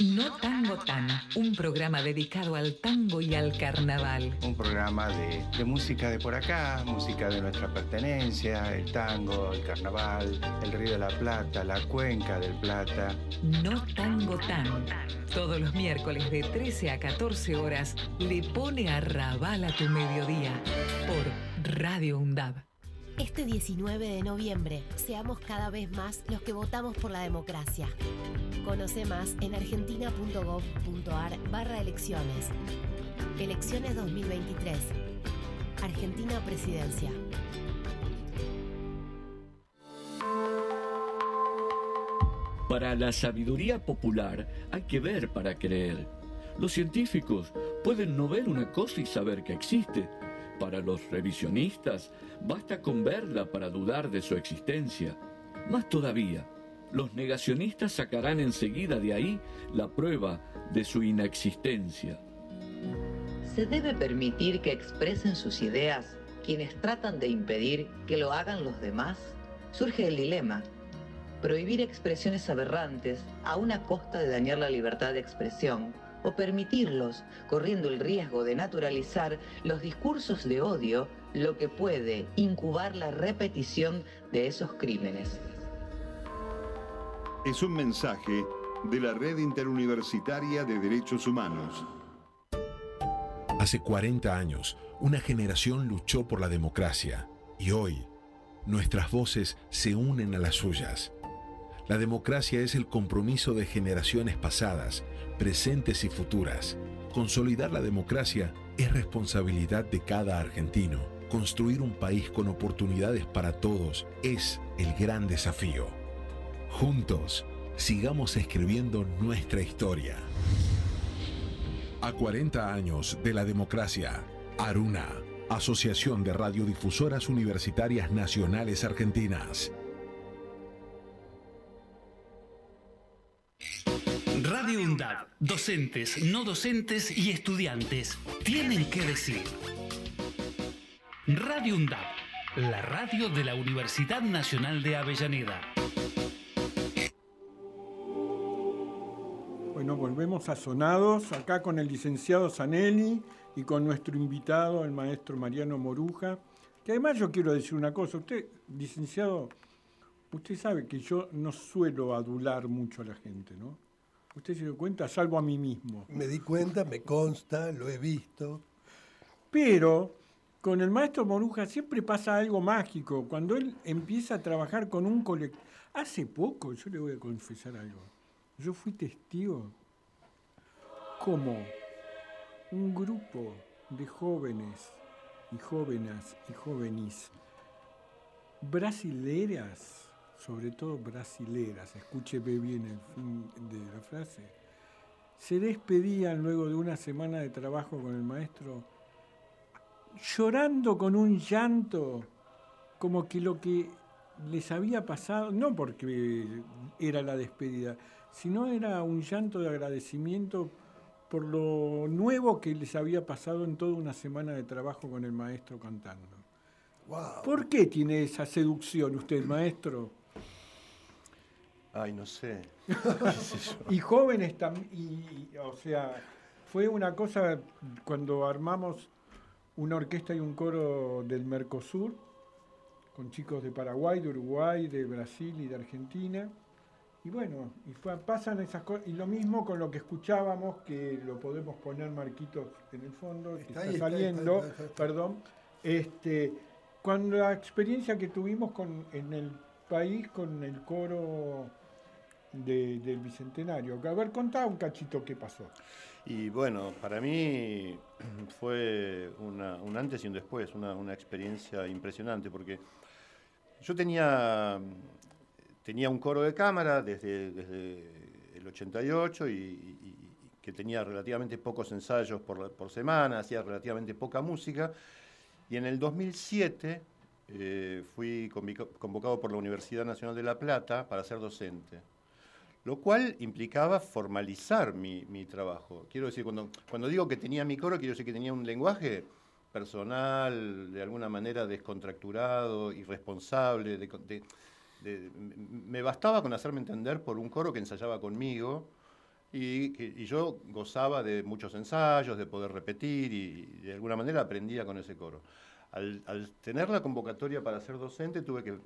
No Tango Tan, un programa dedicado al tango y al carnaval. Un programa de, de, música de por acá, música de nuestra pertenencia, el tango, el carnaval, el Río de la Plata, la Cuenca del Plata. No Tango Tan. Todos los miércoles de 13 a 14 horas le pone a rabal a tu mediodía por Radio UNDAB. Este 19 de noviembre, seamos cada vez más los que votamos por la democracia. Conoce más en argentina.gov.ar barra elecciones. Elecciones 2023. Argentina Presidencia. Para la sabiduría popular hay que ver para creer. Los científicos pueden no ver una cosa y saber que existe. Para los revisionistas basta con verla para dudar de su existencia. Más todavía, los negacionistas sacarán enseguida de ahí la prueba de su inexistencia. ¿Se debe permitir que expresen sus ideas quienes tratan de impedir que lo hagan los demás? Surge el dilema. Prohibir expresiones aberrantes a una costa de dañar la libertad de expresión o permitirlos, corriendo el riesgo de naturalizar los discursos de odio, lo que puede incubar la repetición de esos crímenes es un mensaje de la Red Interuniversitaria de Derechos Humanos. Hace 40 años, una generación luchó por la democracia y hoy nuestras voces se unen a las suyas. La democracia es el compromiso de generaciones pasadas, presentes y futuras. Consolidar la democracia es responsabilidad de cada argentino. Construir un país con oportunidades para todos es el gran desafío. Juntos, sigamos escribiendo nuestra historia. A 40 años de la democracia, Aruna, Asociación de Radiodifusoras Universitarias Nacionales Argentinas. Radio UNDAD, docentes, no docentes y estudiantes tienen que decir. Radio UNDAD, la radio de la Universidad Nacional de Avellaneda. Bueno, volvemos a Sonados, acá con el licenciado Zanelli y con nuestro invitado, el maestro Mariano Moruja. Que además yo quiero decir una cosa, usted, licenciado, usted sabe que yo no suelo adular mucho a la gente, ¿no? Usted se dio cuenta, salvo a mí mismo. Me di cuenta, me consta, lo he visto. Pero con el maestro Moruja siempre pasa algo mágico. Cuando él empieza a trabajar con un colectivo. Hace poco, yo le voy a confesar algo yo fui testigo como un grupo de jóvenes y jóvenes y jóvenes brasileras, sobre todo brasileras, escúcheme bien el fin de la frase, se despedían luego de una semana de trabajo con el maestro llorando con un llanto, como que lo que les había pasado, no porque era la despedida, sino era un llanto de agradecimiento por lo nuevo que les había pasado en toda una semana de trabajo con el maestro cantando. ¿Por qué tiene esa seducción usted, maestro? Ay, no sé. y jóvenes también, o sea, fue una cosa cuando armamos una orquesta y un coro del Mercosur, con chicos de Paraguay, de Uruguay, de Brasil y de Argentina y bueno, y pasan esas cosas. Y lo mismo con lo que escuchábamos, que lo podemos poner marquitos en el fondo, que está, saliendo, perdón. Este, cuando la experiencia que tuvimos con, en el país con el coro del Bicentenario. A ver, contá un cachito qué pasó. Y bueno, para mí fue un antes y un después, una, experiencia impresionante, porque yo tenía, tenía un coro de cámara desde, el 88 y, que tenía relativamente pocos ensayos por, semana, hacía relativamente poca música, y en el 2007 eh, fui convocado por la Universidad Nacional de La Plata para ser docente lo cual implicaba formalizar mi, trabajo. Quiero decir, cuando, cuando digo que tenía mi coro, quiero decir que tenía un lenguaje personal, de alguna manera descontracturado, irresponsable. Me bastaba con hacerme entender por un coro que ensayaba conmigo y, yo gozaba de muchos ensayos, de poder repetir y de alguna manera aprendía con ese coro. Al, tener la convocatoria para ser docente tuve que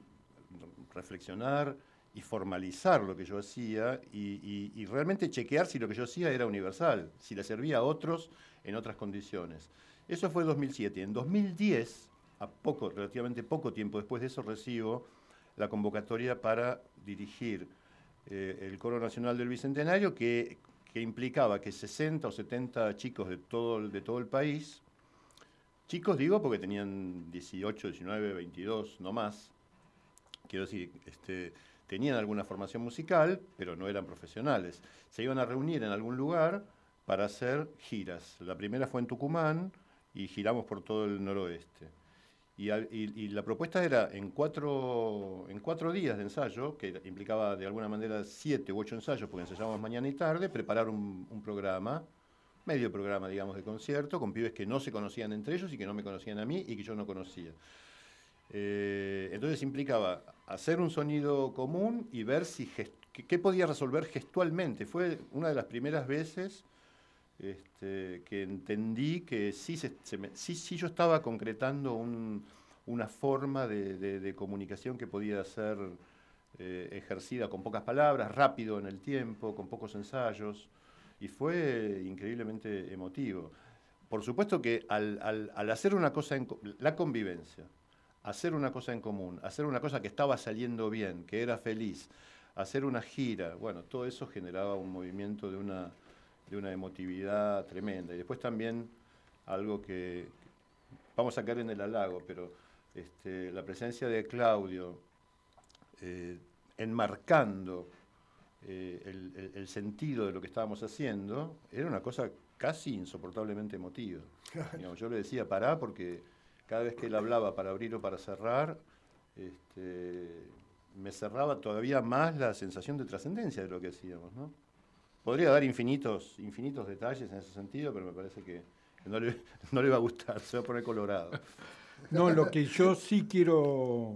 reflexionar, y formalizar lo que yo hacía y, realmente chequear si lo que yo hacía era universal, si le servía a otros en otras condiciones. Eso fue 2007. En 2010, a poco, relativamente poco tiempo después de eso, recibo la convocatoria para dirigir eh, el Coro Nacional del Bicentenario, que, implicaba que 60 o 70 chicos de todo, de todo el país, chicos digo porque tenían 18, 19, 22, no más, quiero decir, este, tenían alguna formación musical, pero no eran profesionales. Se iban a reunir en algún lugar para hacer giras. La primera fue en Tucumán y giramos por todo el noroeste. Y, la propuesta era en cuatro, en cuatro días de ensayo, que implicaba de alguna manera siete u ocho ensayos, porque ensayábamos mañana y tarde, preparar un, un programa, medio programa, digamos, de concierto, con pibes que no se conocían entre ellos y que no me conocían a mí y que yo no conocía. Eh, entonces implicaba hacer un sonido común y ver si qué podía resolver gestualmente. Fue una de las primeras veces este, que entendí que sí, sí, yo estaba concretando una forma de, comunicación que podía ser eh, ejercida con pocas palabras, rápido en el tiempo, con pocos ensayos, y fue increíblemente emotivo. Por supuesto que al, al hacer una cosa en la convivencia, hacer una cosa en común, hacer una cosa que estaba saliendo bien, que era feliz, hacer una gira, bueno, todo eso generaba un movimiento de una, de una emotividad tremenda. Y después también algo que, vamos a caer en el halago, pero este, la presencia de Claudio eh, enmarcando eh, el, sentido de lo que estábamos haciendo, era una cosa casi insoportablemente emotiva. yo le decía, pará porque cada vez que él hablaba para abrir o para cerrar, este, me cerraba todavía más la sensación de trascendencia de lo que hacíamos. ¿no? Podría dar infinitos, infinitos detalles en ese sentido, pero me parece que no le, no le va a gustar, se va a poner colorado. No, lo que yo sí quiero,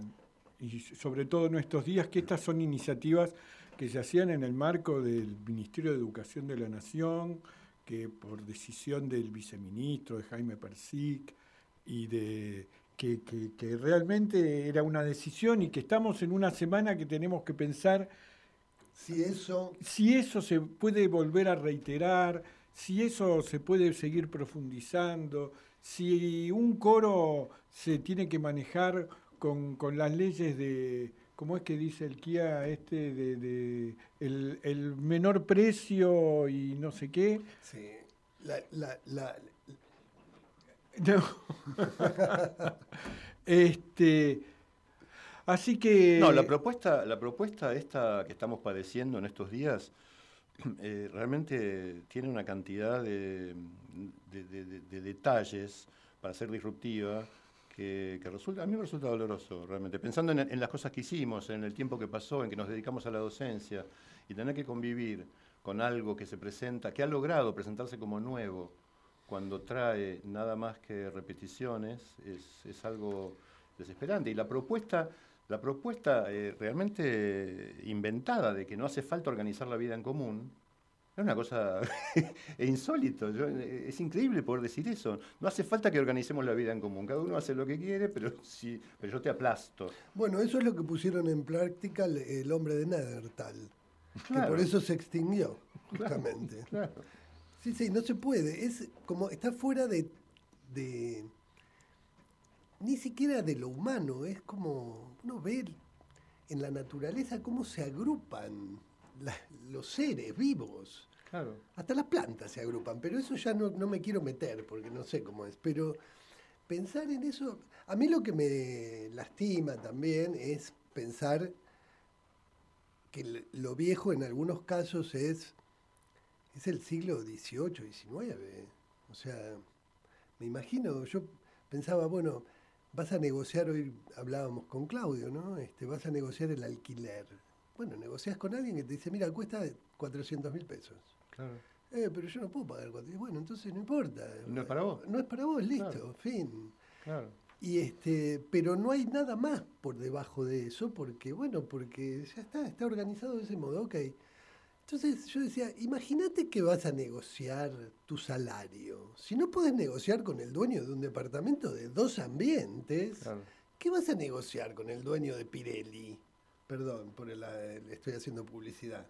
y sobre todo en estos días, que estas son iniciativas que se hacían en el marco del Ministerio de Educación de la Nación, que por decisión del viceministro, de Jaime Persic, y de que, realmente era una decisión y que estamos en una semana que tenemos que pensar si eso, si eso se puede volver a reiterar, si eso se puede seguir profundizando, si un coro se tiene que manejar con, las leyes de, ¿cómo es que dice el KIA este? De, el, el, menor precio y no sé qué. Sí, la, la, no. este, así que. No, la propuesta, la propuesta esta que estamos padeciendo en estos días eh, realmente tiene una cantidad de, detalles para ser disruptiva que, resulta, a mí me resulta doloroso realmente. Pensando en, en las cosas que hicimos, en el tiempo que pasó, en que nos dedicamos a la docencia y tener que convivir con algo que se presenta, que ha logrado presentarse como nuevo cuando trae nada más que repeticiones, es, algo desesperante. Y la propuesta, la propuesta eh, realmente inventada de que no hace falta organizar la vida en común, es una cosa insólito. es increíble poder decir eso. No hace falta que organicemos la vida en común. Cada uno hace lo que quiere, pero, sí, pero yo te aplasto. Bueno, eso es lo que pusieron en práctica el, hombre de Neandertal. Que por eso se extinguió, justamente. claro. Sí, sí, no se puede. Es como, está fuera de, ni siquiera de lo humano. Es como, uno ve en la naturaleza cómo se agrupan los seres vivos. Claro. Hasta las plantas se agrupan, pero eso ya no, no me quiero meter porque no sé cómo es. Pero pensar en eso, a mí lo que me lastima también es pensar que lo viejo en algunos casos es, es el siglo XVIII, XIX. O sea, me imagino, yo pensaba, bueno, vas a negociar, hoy hablábamos con Claudio, ¿no? Este, vas a negociar el alquiler. Bueno, negocias con alguien que te dice, mira, cuesta 400 mil pesos. Claro. Eh, pero yo no puedo pagar 400. Bueno, entonces no importa. No es para vos. No es para vos, listo, fin. Claro. Y este, pero no hay nada más por debajo de eso, porque, bueno, porque ya está, está organizado de ese modo, ok. Entonces yo decía, imagínate que vas a negociar tu salario. Si no puedes negociar con el dueño de un departamento de dos ambientes, ¿qué vas a negociar con el dueño de Pirelli? Perdón, por el, estoy haciendo publicidad.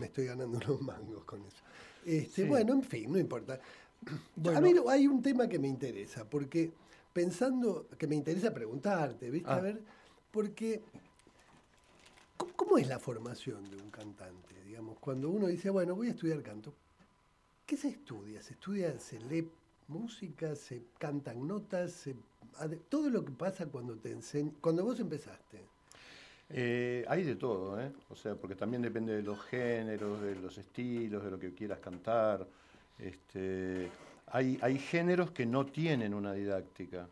Me estoy ganando unos mangos con eso. Este, Bueno, en fin, no importa. A mí hay un tema que me interesa, porque pensando, que me interesa preguntarte, ¿viste? A ah. ver, porque ¿cómo, es la formación de un cantante? Cuando uno dice, bueno, voy a estudiar canto, ¿qué se estudia? ¿Se estudia, se lee música, se cantan notas, todo lo que pasa cuando te enseñan, cuando vos empezaste? Eh, hay de todo, ¿eh? O sea, porque también depende de los géneros, de los estilos, de lo que quieras cantar. Este, hay, hay géneros que no tienen una didáctica,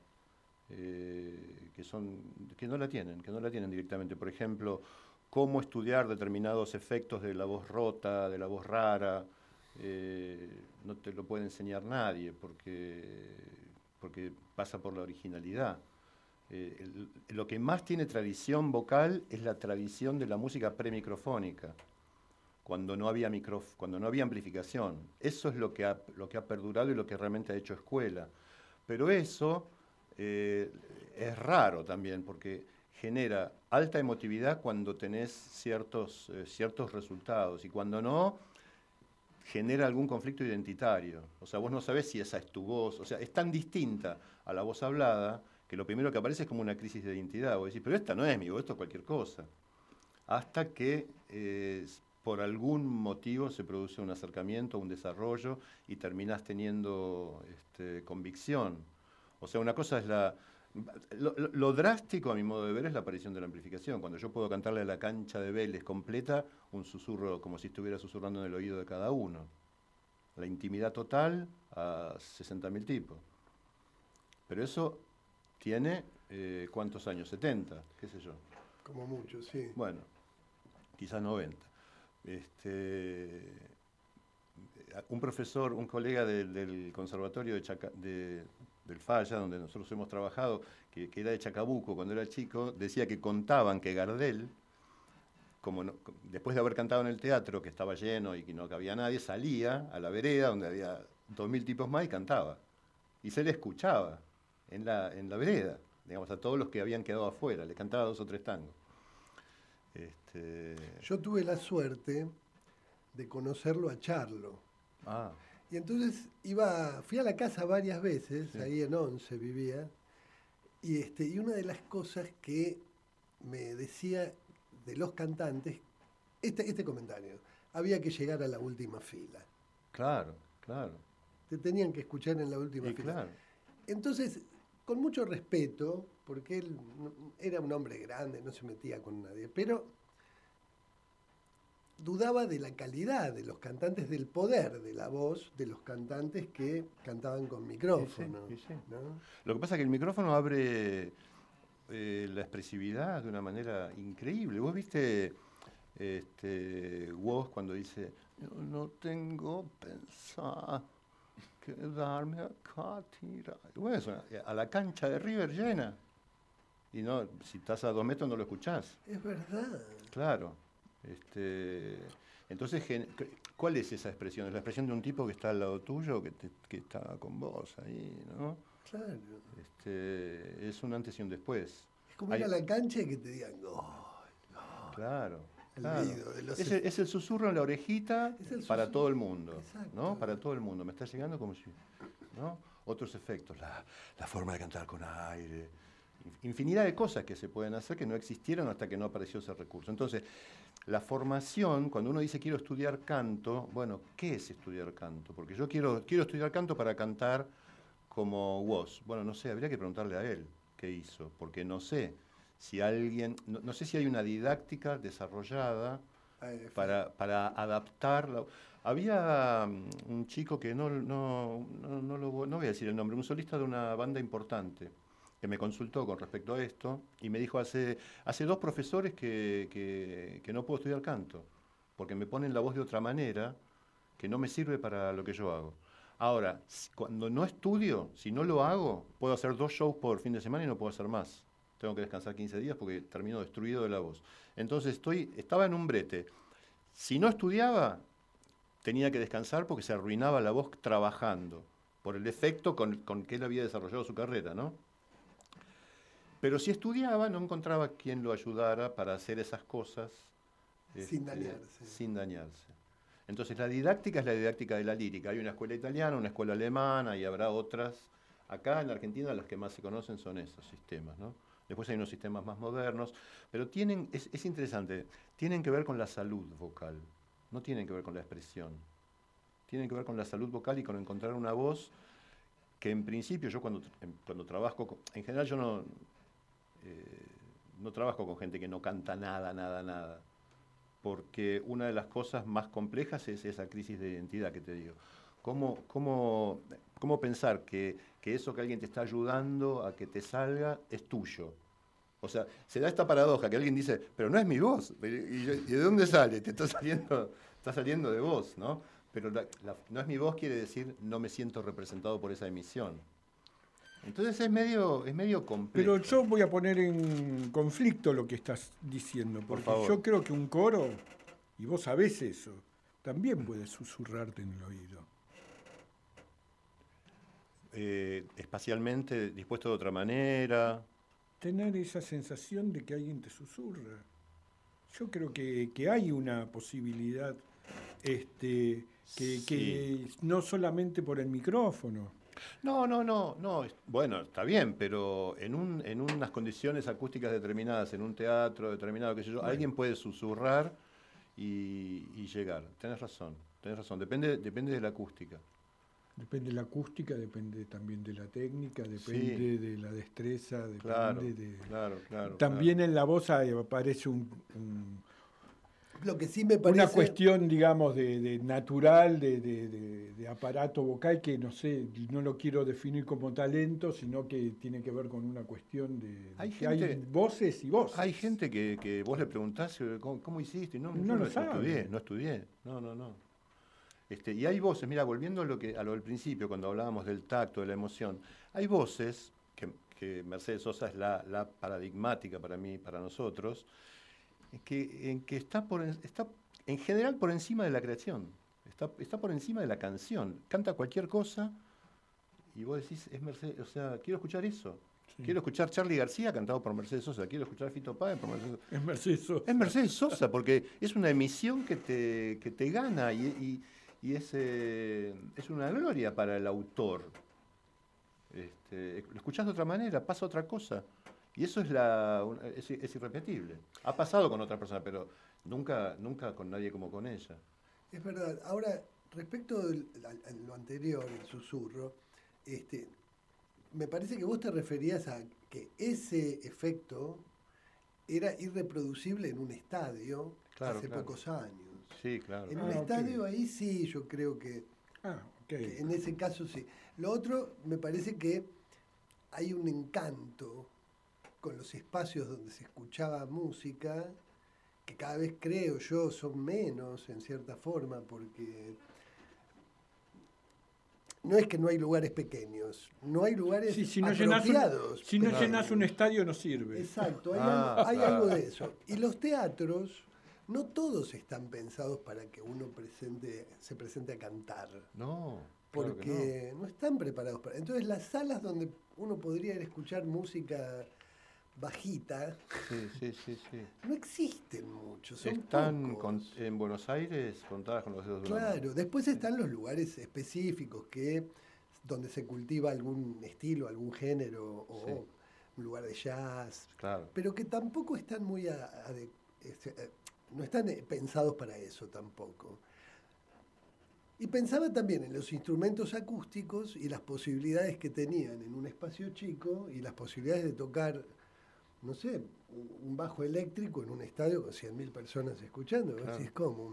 eh, que, son, que no la tienen, que no la tienen directamente. Por ejemplo, cómo estudiar determinados efectos de la voz rota, de la voz rara, eh, no te lo puede enseñar nadie porque, porque pasa por la originalidad. Eh, lo que más tiene tradición vocal es la tradición de la música premicrofónica cuando no había cuando no había amplificación. Eso es lo que, ha, lo que ha perdurado y lo que realmente ha hecho escuela. Pero eso eh, es raro también, porque genera alta emotividad cuando tenés ciertos, eh, ciertos resultados y cuando no, genera algún conflicto identitario. O sea, vos no sabés si esa es tu voz. O sea, es tan distinta a la voz hablada que lo primero que aparece es como una crisis de identidad. Vos decís, pero esta no es mi voz, esto es cualquier cosa. Hasta que eh, por algún motivo se produce un acercamiento, un desarrollo y terminás teniendo este, convicción. O sea, una cosa es la... Lo, drástico, a mi modo de ver, es la aparición de la amplificación. Cuando yo puedo cantarle a la cancha de Vélez completa un susurro como si estuviera susurrando en el oído de cada uno. La intimidad total a 60.000 tipos. Pero eso tiene, eh, ¿cuántos años? ¿70? ¿Qué sé yo? Como mucho, sí. Bueno, quizás 90. Este, un profesor, un colega del, conservatorio de, del Falla, donde nosotros hemos trabajado, que, era de Chacabuco cuando era chico, decía que contaban que Gardel, como después de haber cantado en el teatro, que estaba lleno y que no cabía nadie, salía a la vereda donde había dos mil tipos más y cantaba. Y se le escuchaba en la, en la vereda, digamos, a todos los que habían quedado afuera, le cantaba dos o tres tangos. Este... Yo tuve la suerte de conocerlo a Charlo. Ah. Y entonces iba, fui a la casa varias veces, ahí en Once vivía, y, este, y una de las cosas que me decía de los cantantes, este, este comentario, había que llegar a la última fila. Claro, claro. Te tenían que escuchar en la última fila. Claro. Entonces, con mucho respeto, porque él era un hombre grande, no se metía con nadie, pero dudaba de la calidad de los cantantes, del poder de la voz de los cantantes que cantaban con micrófono. Lo que pasa es que el micrófono abre eh, la expresividad de una manera increíble. Vos viste este, Woz cuando dice, no tengo pensar quedarme acá tirar. Bueno, a la cancha de River llena. Y no, si estás a dos metros no lo escuchás. Es verdad. Claro. Este, entonces, ¿cuál es esa expresión? ¿Es la expresión de un tipo que está al lado tuyo, que, que está con vos ahí, ¿no? Claro. Este, es un antes y un después. Es como ir a la cancha y que te digan, Claro. es, el, susurro en la orejita para todo el mundo, ¿no? Para todo el mundo. Me está llegando como si, ¿no? Otros efectos, la, la forma de cantar con aire, infinidad de cosas que se pueden hacer que no existieron hasta que no apareció ese recurso. Entonces, la formación, cuando uno dice quiero estudiar canto, bueno, ¿qué es estudiar canto? Porque yo quiero, quiero estudiar canto para cantar como vos. Bueno, no sé, habría que preguntarle a él qué hizo, porque no sé si alguien, no, sé si hay una didáctica desarrollada para, para adaptar. Había mm, un chico que no, no, no, lo, no voy a decir el nombre, un solista de una banda importante que me consultó con respecto a esto y me dijo hace, hace dos profesores que, que, no puedo estudiar canto, porque me ponen la voz de otra manera que no me sirve para lo que yo hago. Ahora, cuando no estudio, si no lo hago, puedo hacer dos shows por fin de semana y no puedo hacer más. Tengo que descansar 15 días porque termino destruido de la voz. Entonces estoy, estaba en un brete. Si no estudiaba, tenía que descansar porque se arruinaba la voz trabajando, por el efecto con, con que él había desarrollado su carrera, ¿no? Pero si estudiaba, no encontraba quien lo ayudara para hacer esas cosas. Sin este, dañarse. Sin dañarse. Entonces la didáctica es la didáctica de la lírica. Hay una escuela italiana, una escuela alemana y habrá otras. Acá en Argentina las que más se conocen son esos sistemas, ¿no? Después hay unos sistemas más modernos, pero tienen, es, es interesante, tienen que ver con la salud vocal, no tienen que ver con la expresión. Tienen que ver con la salud vocal y con encontrar una voz que en principio yo cuando, cuando trabajo, en general yo no, no trabajo con gente que no canta nada, nada, nada, porque una de las cosas más complejas es esa crisis de identidad que te digo. ¿Cómo, cómo, cómo pensar que, eso que alguien te está ayudando a que te salga es tuyo? O sea, se da esta paradoja que alguien dice, pero no es mi voz. ¿Y, de dónde sale? Te está saliendo, está saliendo de vos, ¿no? Pero no es mi voz quiere decir no me siento representado por esa emisión. Entonces es medio, es medio complejo. Pero yo voy a poner en conflicto lo que estás diciendo, porque yo creo que un coro, y vos sabés eso, también puede susurrarte en el oído. Eh, espacialmente dispuesto de otra manera. Tener esa sensación de que alguien te susurra. Yo creo que, hay una posibilidad este, que no solamente por el micrófono. No, no, no, no. Bueno, está bien, pero en, un, en unas condiciones acústicas determinadas, en un teatro determinado, qué sé yo, alguien puede susurrar y, llegar. Tienes razón, tenés razón. Depende, depende de la acústica. Depende de la acústica, depende también de la técnica, depende de la destreza, depende claro, de... Claro, claro. También en la voz aparece un lo que sí me parece... Una cuestión, digamos, de, natural, de, aparato vocal, que no sé, no lo quiero definir como talento, sino que tiene que ver con una cuestión de... Hay, hay voces y voces. Hay gente que, vos le preguntás, ¿cómo, hiciste? No, no, lo estudié, no estudié. No, no, no. Este, y hay voces, mira, volviendo a lo, que, a lo del principio, cuando hablábamos del tacto, de la emoción, hay voces, que, Mercedes Sosa es la, la paradigmática para mí, para nosotros, que, en que está, por, está en general por encima de la creación, está, está por encima de la canción, canta cualquier cosa y vos decís, es Mercedes, o sea, quiero escuchar eso. Quiero escuchar Charlie García cantado por Mercedes Sosa, quiero escuchar Fito Páez por Mercedes Sosa. Es Mercedes Sosa. Es Mercedes Sosa, porque es una emisión que te, que te gana y, y, es, eh, es una gloria para el autor. Este, lo escuchás de otra manera, pasa otra cosa. Y eso es, la, es, irrepetible. Ha pasado con otras personas, pero nunca, nunca con nadie como con ella. Es verdad. Ahora, respecto a lo anterior, el susurro, este, me parece que vos te referías a que ese efecto era irreproducible en un estadio hace pocos años. Sí, claro. En un ah, estadio ahí sí, yo creo que, ah, que en ese caso sí. Lo otro, me parece que hay un encanto con los espacios donde se escuchaba música, que cada vez creo yo son menos en cierta forma, porque no es que no hay lugares pequeños, no hay lugares si no apropiados. si no llenas un estadio no sirve. Exacto, hay, ah, algo, de eso. Y los teatros, no todos están pensados para que uno presente, se presente a cantar. No. Porque no. están preparados para. Entonces las salas donde uno podría ir a escuchar música bajita, no existen muchos. Están en Buenos Aires contadas con los dedos de Claro, después están los lugares específicos que donde se cultiva algún estilo, algún género o un lugar de jazz, claro. pero que tampoco están muy este, eh, no están eh, pensados para eso tampoco. Y pensaba también en los instrumentos acústicos y las posibilidades que tenían en un espacio chico y las posibilidades de tocar, no sé, un bajo eléctrico en un estadio con 100.000 personas escuchando. Así es como,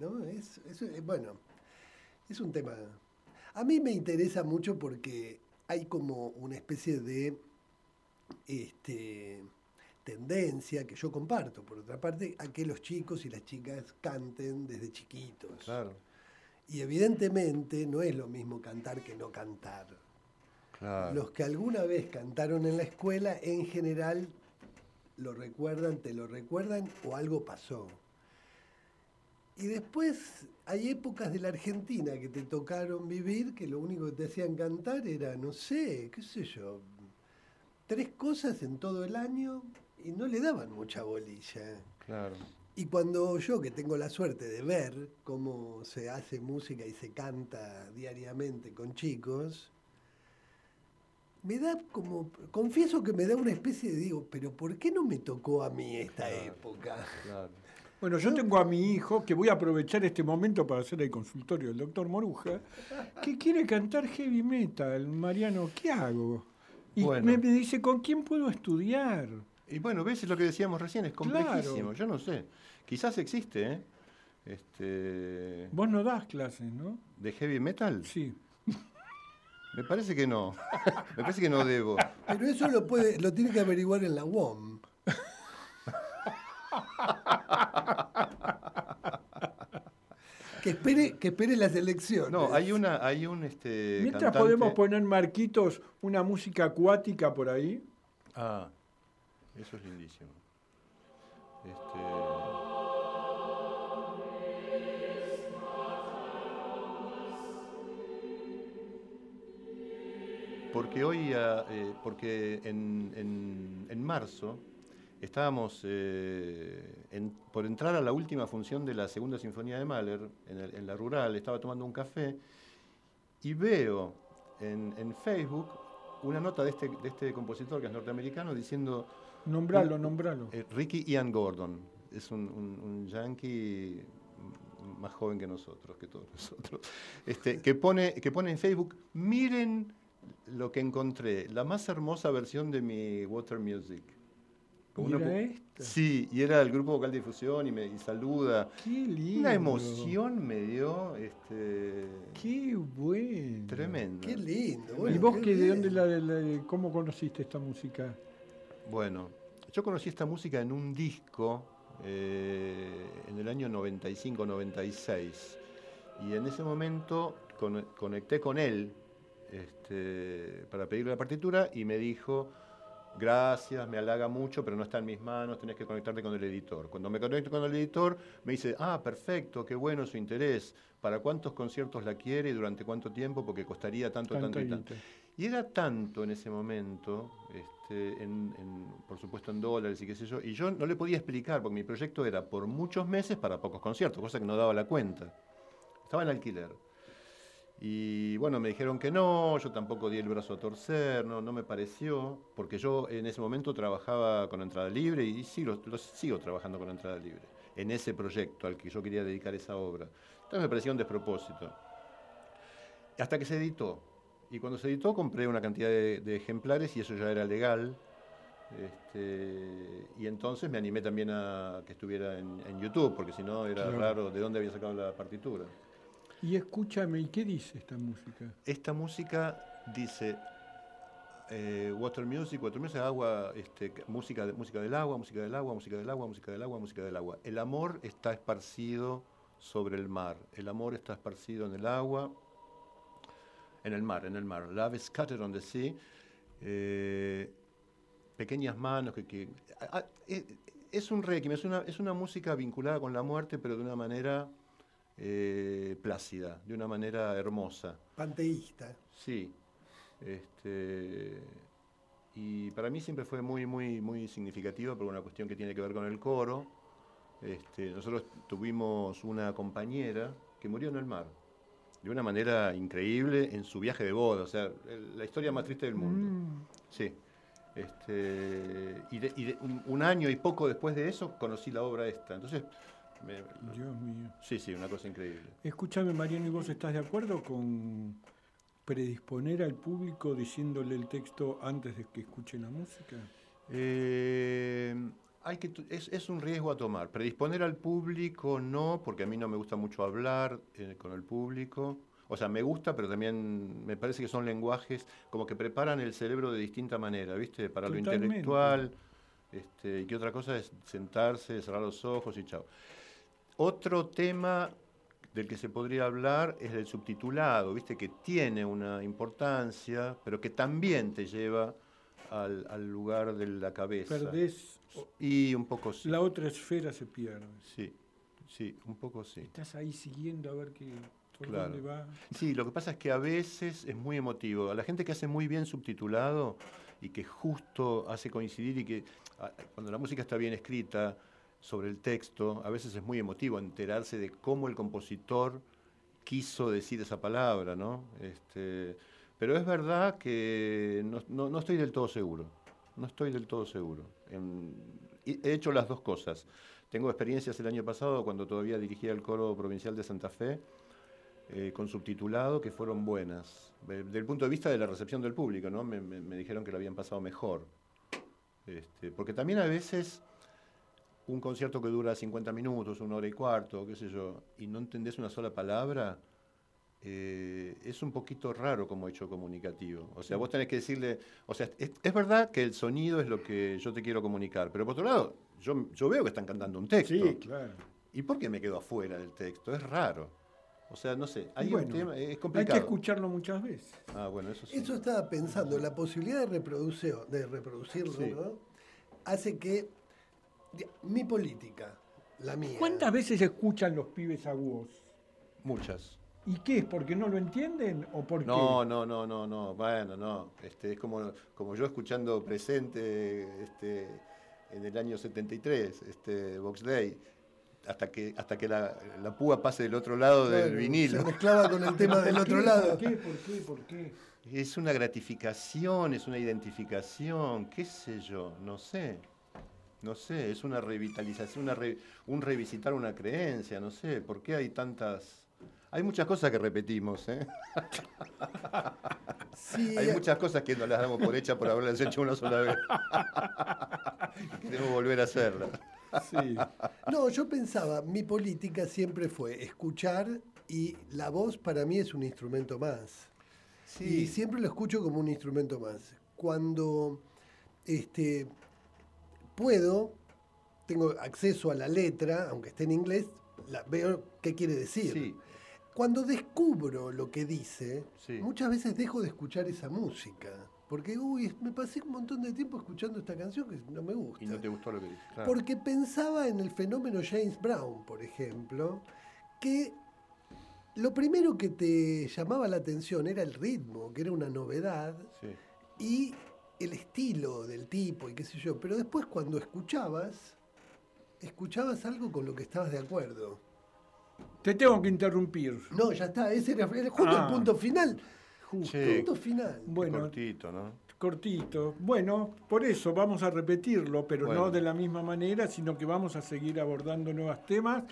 ¿no? Es, bueno, es un tema... A mí me interesa mucho porque hay como una especie de este, tendencia que yo comparto, por otra parte, a que los chicos y las chicas canten desde chiquitos. Claro y evidentemente no es lo mismo cantar que no cantar. Los que alguna vez cantaron en la escuela, en general, lo recuerdan, te lo recuerdan o algo pasó. Y después hay épocas de la Argentina que te tocaron vivir que lo único que te hacían cantar era, no sé, qué sé yo, tres cosas en todo el año y no le daban mucha bolilla. Claro. Y cuando yo, que tengo la suerte de ver cómo se hace música y se canta diariamente con chicos, me da como, confieso que me da una especie de, digo, pero ¿por qué no me tocó a mí esta época? Bueno, yo tengo a mi hijo, que voy a aprovechar este momento para hacer el consultorio del doctor Moruja, que quiere cantar heavy metal. Mariano, ¿qué hago? Y me, dice, ¿con quién puedo estudiar? Y bueno, ves lo que decíamos recién, es complejísimo, yo no sé. Quizás existe, ¿eh? Este... Vos no das clases, ¿no? ¿De heavy metal? Sí. Me parece que no. Me parece que no debo. Pero eso lo puede, lo tiene que averiguar en la UOM. que espere, que espere las elecciones. No, hay una, hay un este. Mientras podemos poner Marquitos una música acuática por ahí. Ah, eso es lindísimo. Este... Porque hoy, eh, porque en, en, marzo estábamos eh, por entrar a la última función de la segunda sinfonía de Mahler en, la rural, estaba tomando un café y veo en, en Facebook una nota de este, de este compositor que es norteamericano diciendo Nombralo, nombralo. Eh, Ricky Ian Gordon es un, un, yankee más joven que nosotros, que todos nosotros, este, que, pone, que pone en Facebook, miren lo que encontré, la más hermosa versión de mi Water Music. Sí, y era el grupo vocal difusión y me saluda. Qué lindo. Una emoción me dio. Este, qué bueno. Tremendo. Qué lindo. ¿Y vos qué, de dónde la, cómo conociste esta música? Bueno, yo conocí esta música en un disco eh, en el año 95-96 y en ese momento conecté con él este, para pedirle la partitura y me dijo, gracias, me halaga mucho, pero no está en mis manos, tenés que conectarte con el editor. Cuando me conecto con el editor, me dice, ah, perfecto, qué bueno su interés, ¿para cuántos conciertos la quiere y durante cuánto tiempo? Porque costaría tanto, tanto, y tanto. Y era tanto en ese momento, este, por supuesto en dólares y qué sé yo, y yo no le podía explicar, porque mi proyecto era por muchos meses para pocos conciertos, cosa que no daba la cuenta. Estaba en alquiler. Y bueno, me dijeron que no, yo tampoco di el brazo a torcer, no, no me pareció, porque yo en ese momento trabajaba con entrada libre y sí, lo, sigo trabajando con entrada libre, en ese proyecto al que yo quería dedicar esa obra. Entonces me parecía un despropósito. Hasta que se editó, y cuando se editó compré una cantidad de, ejemplares y eso ya era legal. Este, y entonces me animé también a que estuviera en, YouTube, porque si no era raro de dónde había sacado la partitura. Y escúchame, ¿y qué dice esta música? Esta música dice eh, Water Music, Water Music, agua, este, música, música del agua, música del agua, música del agua, música del agua, música del agua. El amor está esparcido sobre el mar, el amor está esparcido en el agua, en el mar, en el mar. Love is scattered on the sea. Eh, pequeñas manos que... Eh, es un requiem, es una, es una música vinculada con la muerte, pero de una manera eh, plácida, de una manera hermosa. Panteísta. Sí. Este, y para mí siempre fue muy, muy, muy significativo por una cuestión que tiene que ver con el coro. Este, nosotros tuvimos una compañera que murió en el mar de una manera increíble en su viaje de boda, o sea, la historia más triste del mundo. Mm. Sí. Este, y, un, año y poco después de eso conocí la obra esta. Entonces, Me- Dios mío. sí, sí, una cosa increíble. Escúchame, Mariano, ¿y vos estás de acuerdo con predisponer al público diciéndole el texto antes de que escuche la música? Eh, hay que, es, es un riesgo a tomar. Predisponer al público no, porque a mí no me gusta mucho hablar eh, con el público. O sea, me gusta, pero también me parece que son lenguajes como que preparan el cerebro de distinta manera, ¿viste? Para lo intelectual. Este, y que otra cosa es sentarse, cerrar los ojos y chao. Otro tema del que se podría hablar es del subtitulado, ¿viste? Que tiene una importancia, pero que también te lleva al, al lugar de la cabeza. Perdés, Y un poco sí. la otra esfera se pierde. Sí, sí, un poco sí. Estás ahí siguiendo a ver qué, por Claro. dónde va. Sí, lo que pasa es que a veces es muy emotivo. A la gente que hace muy bien subtitulado y que justo hace coincidir y que ah, cuando la música está bien escrita sobre el texto, a veces es muy emotivo enterarse de cómo el compositor quiso decir esa palabra, ¿no? Este, pero es verdad que no, no- no estoy del todo seguro. No estoy del todo seguro. He hecho las dos cosas. Tengo experiencias el año pasado cuando todavía dirigía el coro provincial de Santa Fe eh, con subtitulado que fueron buenas. De- Desde el punto de vista de la recepción del público, ¿no? Me dijeron que lo habían pasado mejor. Este, porque también a veces un concierto que dura 50 minutos, una hora y cuarto, qué sé yo, y no entendés una sola palabra, eh, es un poquito raro como hecho comunicativo. O sea, vos tenés que decirle, o sea, es, es verdad que el sonido es lo que yo te quiero comunicar, pero por otro lado, yo, yo veo que están cantando un texto. Sí, claro. ¿Y por qué me quedo afuera del texto? Es raro. O sea, no sé, hay bueno, un tema, es Hay que escucharlo muchas veces. Ah, bueno, eso sí. Eso estaba pensando, la posibilidad de, reproducir, de reproducirlo, Sí. ¿no? Hace que mi política, la mía. ¿Cuántas veces escuchan los pibes a vos? Muchas. ¿Y qué es? ¿Porque no lo entienden o porque No, no, no, no, no, bueno, no. Este, es como, como yo escuchando presente este, en el año 73, este, Box Day, hasta que, hasta que la, la púa pase del otro lado del vinilo. Se mezclaba con el tema del ¿Por otro qué? lado. ¿Por qué? ¿Por qué? ¿Por qué? Es una gratificación, es una identificación, qué sé yo, no sé. No sé, es una revitalización, una re- un revisitar una creencia, no sé, ¿por qué hay tantas... Hay muchas cosas que repetimos, ¿eh? Sí, Hay muchas cosas que no las damos por hechas por haberlas hecho una sola vez. Queremos volver a hacerlas. Sí. No, yo pensaba, mi política siempre fue escuchar y la voz para mí es un instrumento más. Y siempre lo escucho como un instrumento más. Cuando este, puedo, tengo acceso a la letra, aunque esté en inglés, la, veo qué quiere decir. Sí. Cuando descubro lo que dice, Sí. muchas veces dejo de escuchar esa música. Porque, uy, me pasé un montón de tiempo escuchando esta canción que no me gusta. Y no te gustó lo que claro. Porque pensaba en el fenómeno James Brown, por ejemplo, que lo primero que te llamaba la atención era el ritmo, que era una novedad, Sí. y el estilo del tipo, y qué sé yo. Pero después cuando escuchabas, escuchabas algo con lo que estabas de acuerdo. Te tengo que interrumpir. No, ya está, ese era, era justo Ah. el punto final. Che, Punto final. Bueno, cortito, ¿no? cortito. Bueno, por eso vamos a repetirlo, pero Bueno. no de la misma manera, sino que vamos a seguir abordando nuevos temas.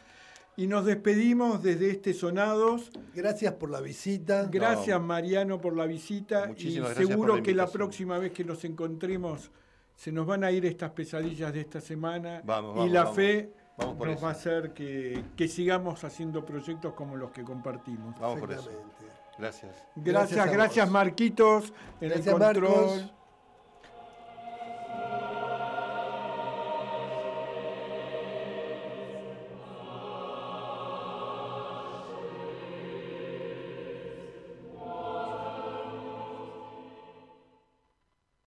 Y nos despedimos desde este Sonados. Gracias por la visita. Gracias Mariano por la visita y Muchísimas seguro la que la próxima vez que nos encontremos se nos van a ir estas pesadillas de esta semana Vamos, y vamos, la vamos. fe Vamos por nos eso. va a hacer que, que sigamos haciendo proyectos como los que compartimos. Vamos por eso. Gracias. Gracias, Gracias. Marquitos en Gracias, el control. Marcos.